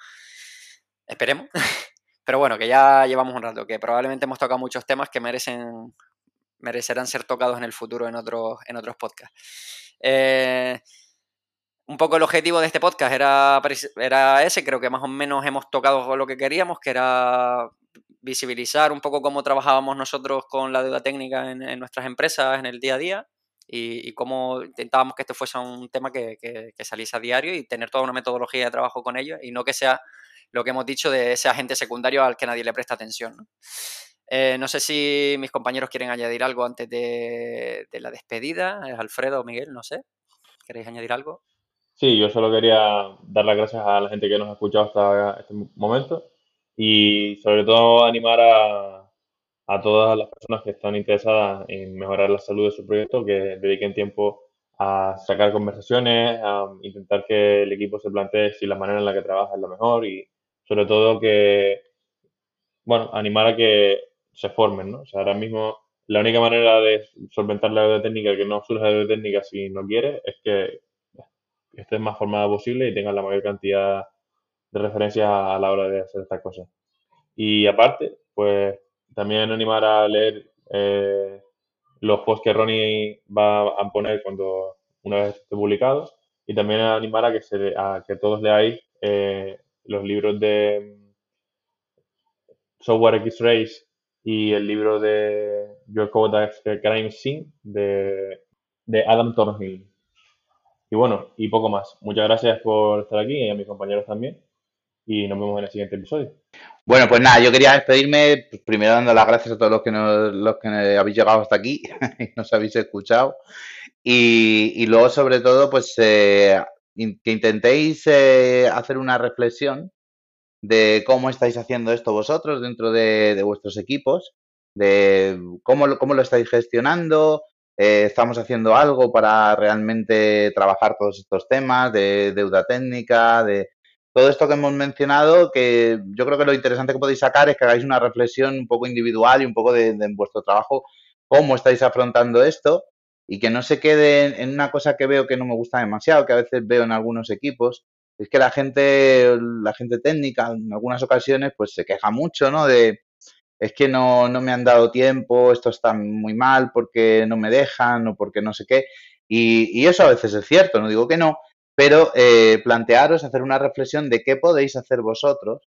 Esperemos. Pero bueno, que ya llevamos un rato, que probablemente hemos tocado muchos temas que merecen, merecerán ser tocados en el futuro en otros, en otros podcasts. Eh, un poco el objetivo de este podcast era, era ese, creo que más o menos hemos tocado lo que queríamos, que era visibilizar un poco cómo trabajábamos nosotros con la deuda técnica en, nuestras empresas en el día a día y, cómo intentábamos que esto fuese un tema que, que, saliese a diario y tener toda una metodología de trabajo con ello y no que sea lo que hemos dicho de ese agente secundario al que nadie le presta atención. Eh, no sé si mis compañeros quieren añadir algo antes de, la despedida. Alfredo o Miguel, no sé. ¿Queréis añadir algo? Sí, yo solo quería dar las gracias a la gente que nos ha escuchado hasta este momento y sobre todo animar a, a todas las personas que están interesadas en mejorar la salud de su proyecto, que dediquen tiempo a sacar conversaciones, a intentar que el equipo se plantee si la manera en la que trabaja es la mejor y sobre todo que, bueno, animar a que se formen, ¿no? O sea, ahora mismo la única manera de solventar la deuda técnica, que no surja deuda técnica si no quiere, es que estés más formada posible y tengas la mayor cantidad de referencias a la hora de hacer estas cosas. Y aparte, pues también animar a leer eh, los posts que Ronnie va a poner cuando una vez esté publicado y también animar a que, se, a que todos leáis eh, los libros de Software X-Rays y el libro de Your Code Crime Scene de, de Adam Thornhill. Y bueno, y poco más. Muchas gracias por estar aquí y a mis compañeros también. Y nos vemos en el siguiente episodio. Bueno, pues nada, yo quería despedirme pues, primero dando las gracias a todos los que, nos, los que habéis llegado hasta aquí y nos habéis escuchado. Y, y luego, sobre todo, pues eh, que intentéis eh, hacer una reflexión de cómo estáis haciendo esto vosotros dentro de, vuestros equipos, de cómo, cómo lo estáis gestionando, eh, estamos haciendo algo para realmente trabajar todos estos temas de deuda técnica, de todo esto que hemos mencionado, que yo creo que lo interesante que podéis sacar es que hagáis una reflexión un poco individual y un poco de, en vuestro trabajo, cómo estáis afrontando esto y que no se quede en una cosa que veo que no me gusta demasiado, que a veces veo en algunos equipos, es que la gente, la gente técnica en algunas ocasiones pues se queja mucho, ¿no? De es que no, no me han dado tiempo, esto está muy mal porque no me dejan o porque no sé qué. Y, y eso a veces es cierto, no digo que no, pero eh, plantearos, hacer una reflexión de qué podéis hacer vosotros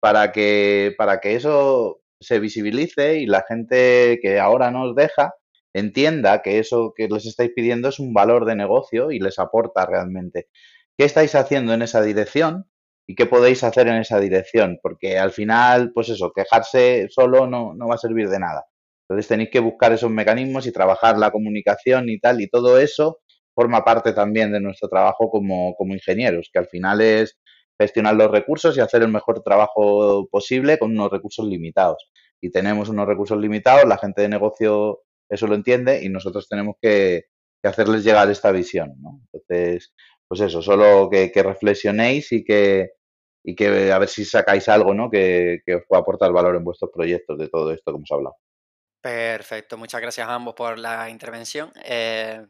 para que, para que eso se visibilice y la gente que ahora no os deja entienda que eso que les estáis pidiendo es un valor de negocio y les aporta realmente qué estáis haciendo en esa dirección y qué podéis hacer en esa dirección, porque al final, pues eso, quejarse solo no, no va a servir de nada. Entonces tenéis que buscar esos mecanismos y trabajar la comunicación y tal, y todo eso forma parte también de nuestro trabajo como, como ingenieros, que al final es gestionar los recursos y hacer el mejor trabajo posible con unos recursos limitados. Y tenemos unos recursos limitados, la gente de negocio eso lo entiende y nosotros tenemos que, que hacerles llegar esta visión. ¿no? Entonces, pues eso, solo que, reflexionéis y que, y que a ver si sacáis algo ¿no? que, os pueda aportar valor en vuestros proyectos de todo esto que hemos hablado. Perfecto, muchas gracias a ambos por la intervención. Eh,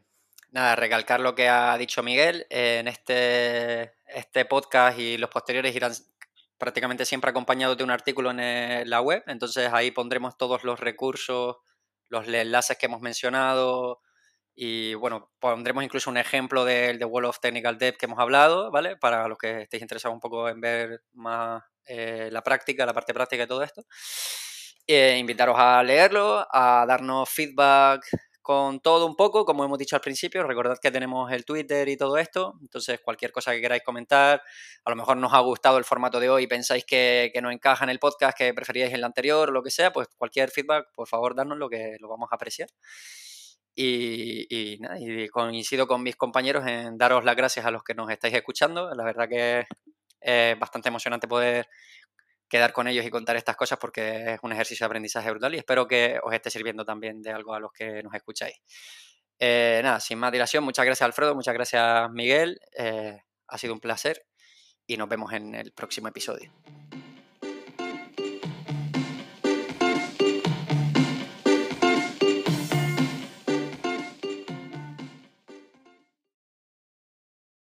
nada, recalcar lo que ha dicho Miguel. en este, este podcast y los posteriores irán prácticamente siempre acompañados de un artículo en la web. Entonces ahí pondremos todos los recursos, los enlaces que hemos mencionado, y bueno, pondremos incluso un ejemplo del de Wall of Technical Debt que hemos hablado, ¿vale? Para los que estéis interesados un poco en ver más eh, la práctica, la parte práctica de todo esto. Eh, invitaros a leerlo, a darnos feedback con todo un poco, como hemos dicho al principio. Recordad que tenemos el Twitter y todo esto. Entonces, cualquier cosa que queráis comentar, a lo mejor nos ha gustado el formato de hoy pensáis que, que no encaja en el podcast, que preferíais el anterior o lo que sea, pues cualquier feedback, por favor, darnos lo que lo vamos a apreciar. Y, y coincido con mis compañeros en daros las gracias a los que nos estáis escuchando. La verdad que es bastante emocionante poder quedar con ellos y contar estas cosas porque es un ejercicio de aprendizaje brutal y espero que os esté sirviendo también de algo a los que nos escucháis. Eh, nada, sin más dilación, muchas gracias Alfredo, muchas gracias Miguel, eh, ha sido un placer y nos vemos en el próximo episodio.